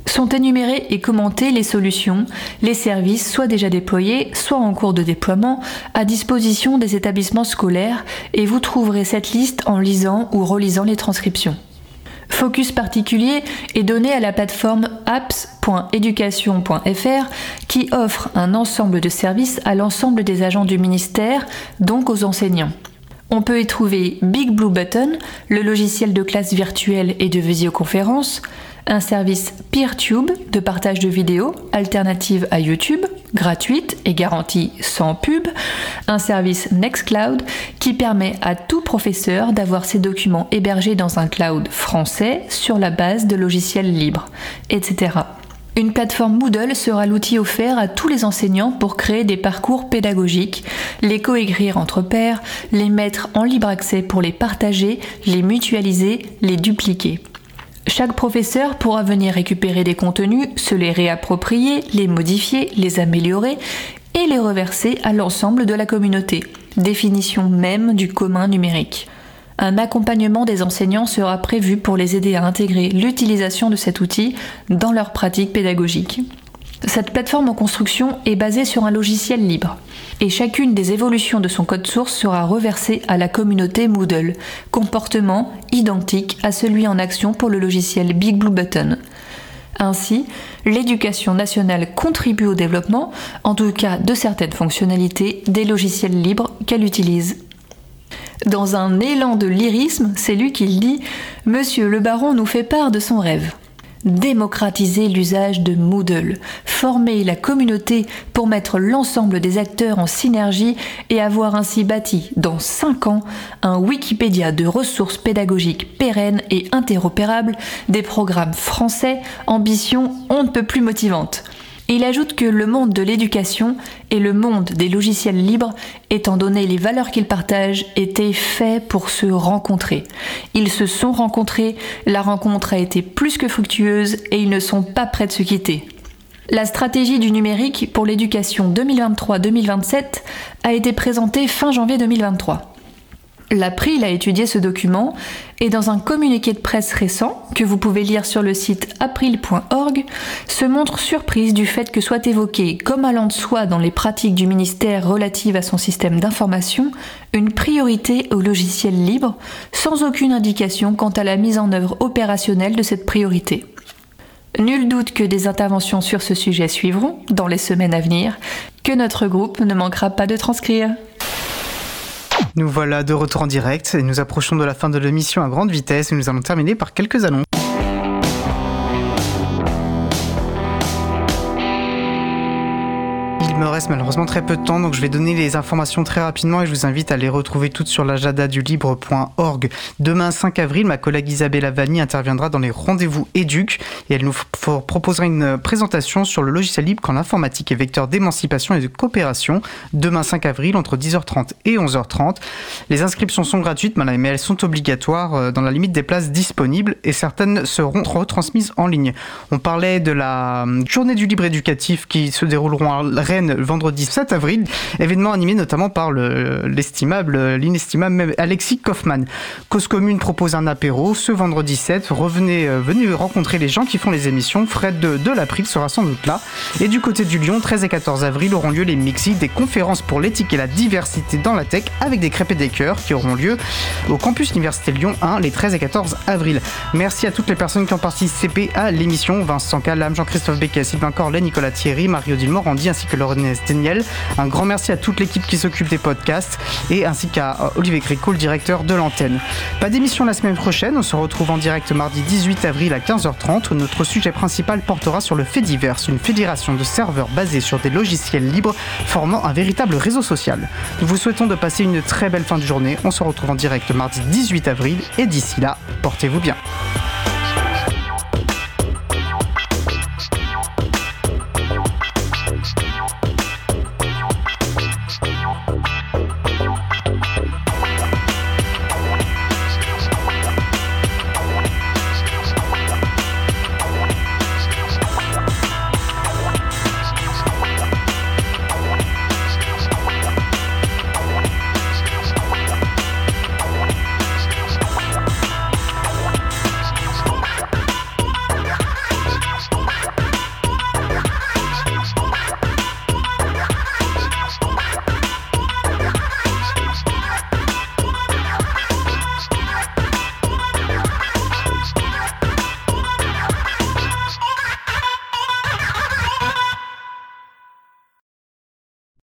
Sont énumérées et commentées les solutions, les services soit déjà déployés, soit en cours de déploiement, à disposition des établissements scolaires, et vous trouverez cette liste en lisant ou relisant les transcriptions. Focus particulier est donné à la plateforme apps.education.fr qui offre un ensemble de services à l'ensemble des agents du ministère, donc aux enseignants. On peut y trouver Big Blue Button, le logiciel de classe virtuelle et de visioconférence, un service PeerTube de partage de vidéos alternative à YouTube, gratuite et garantie sans pub, un service Nextcloud qui permet à tout professeur d'avoir ses documents hébergés dans un cloud français sur la base de logiciels libres, etc. Une plateforme Moodle sera l'outil offert à tous les enseignants pour créer des parcours pédagogiques, les coécrire entre pairs, les mettre en libre accès pour les partager, les mutualiser, les dupliquer. Chaque professeur pourra venir récupérer des contenus, se les réapproprier, les modifier, les améliorer et les reverser à l'ensemble de la communauté. Définition même du commun numérique. Un accompagnement des enseignants sera prévu pour les aider à intégrer l'utilisation de cet outil dans leur pratique pédagogique. Cette plateforme en construction est basée sur un logiciel libre et chacune des évolutions de son code source sera reversée à la communauté Moodle, comportement identique à celui en action pour le logiciel Big Blue Button. Ainsi, l'éducation nationale contribue au développement, en tout cas de certaines fonctionnalités, des logiciels libres qu'elle utilise. Dans un élan de lyrisme, c'est lui qui dit Monsieur le baron nous fait part de son rêve démocratiser l'usage de Moodle, former la communauté pour mettre l'ensemble des acteurs en synergie et avoir ainsi bâti, dans 5 ans, un Wikipédia de ressources pédagogiques pérennes et interopérables, des programmes français, ambition on ne peut plus motivante. Il ajoute que le monde de l'éducation et le monde des logiciels libres, étant donné les valeurs qu'ils partagent, étaient faits pour se rencontrer. Ils se sont rencontrés, la rencontre a été plus que fructueuse et ils ne sont pas prêts de se quitter. La stratégie du numérique pour l'éducation 2023-2027 a été présentée fin janvier 2023. L'April a étudié ce document et dans un communiqué de presse récent, que vous pouvez lire sur le site april.org, se montre surprise du fait que soit évoqué, comme allant de soi dans les pratiques du ministère relatives à son système d'information, une priorité au logiciel libre, sans aucune indication quant à la mise en œuvre opérationnelle de cette priorité. Nul doute que des interventions sur ce sujet suivront dans les semaines à venir, que notre groupe ne manquera pas de transcrire. Nous voilà de retour en direct et nous approchons de la fin de l'émission à grande vitesse et nous allons terminer par quelques annonces. Reste malheureusement très peu de temps, donc je vais donner les informations très rapidement et je vous invite à les retrouver toutes sur l'agenda du libre.org. Demain 5 avril, ma collègue Isabelle Avani interviendra dans les rendez-vous éduc et elle nous proposera une présentation sur le logiciel libre quand l'informatique est vecteur d'émancipation et de coopération. Demain 5 avril, entre 10h30 et 11h30. Les inscriptions sont gratuites, mais elles sont obligatoires euh, dans la limite des places disponibles et certaines seront retransmises en ligne. On parlait de la euh, journée du libre éducatif qui se dérouleront à Rennes vendredi 7 avril. Événement animé notamment par l'estimable, l'inestimable Alexis Kaufmann. Cause Commune propose un apéro ce vendredi 7. Revenez, euh, venez rencontrer les gens qui font les émissions. Fred de, l'April sera sans doute là. Et du côté du Lyon, 13 et 14 avril auront lieu les Mixi, des conférences pour l'éthique et la diversité dans la tech avec des crêpes et des cœurs qui auront lieu au campus Université Lyon 1 les 13 et 14 avril. Merci à toutes les personnes qui ont participé à l'émission. Vincent Calam, Jean-Christophe Becquet, Sylvain Corlet, Nicolas Thierry, Mario Dilmorandi ainsi que Laurence Un grand merci à toute l'équipe qui s'occupe des podcasts et ainsi qu'à euh, Olivier Gréco, le directeur de l'antenne. Pas d'émission la semaine prochaine, on se retrouve en direct mardi 18 avril à 15h30 où notre sujet principal portera sur le Fediverse, une fédération de serveurs basée sur des logiciels libres formant un véritable réseau social. Nous vous souhaitons de passer une très belle fin de journée. On se retrouve en direct mardi 18 avril et d'ici là, portez-vous bien.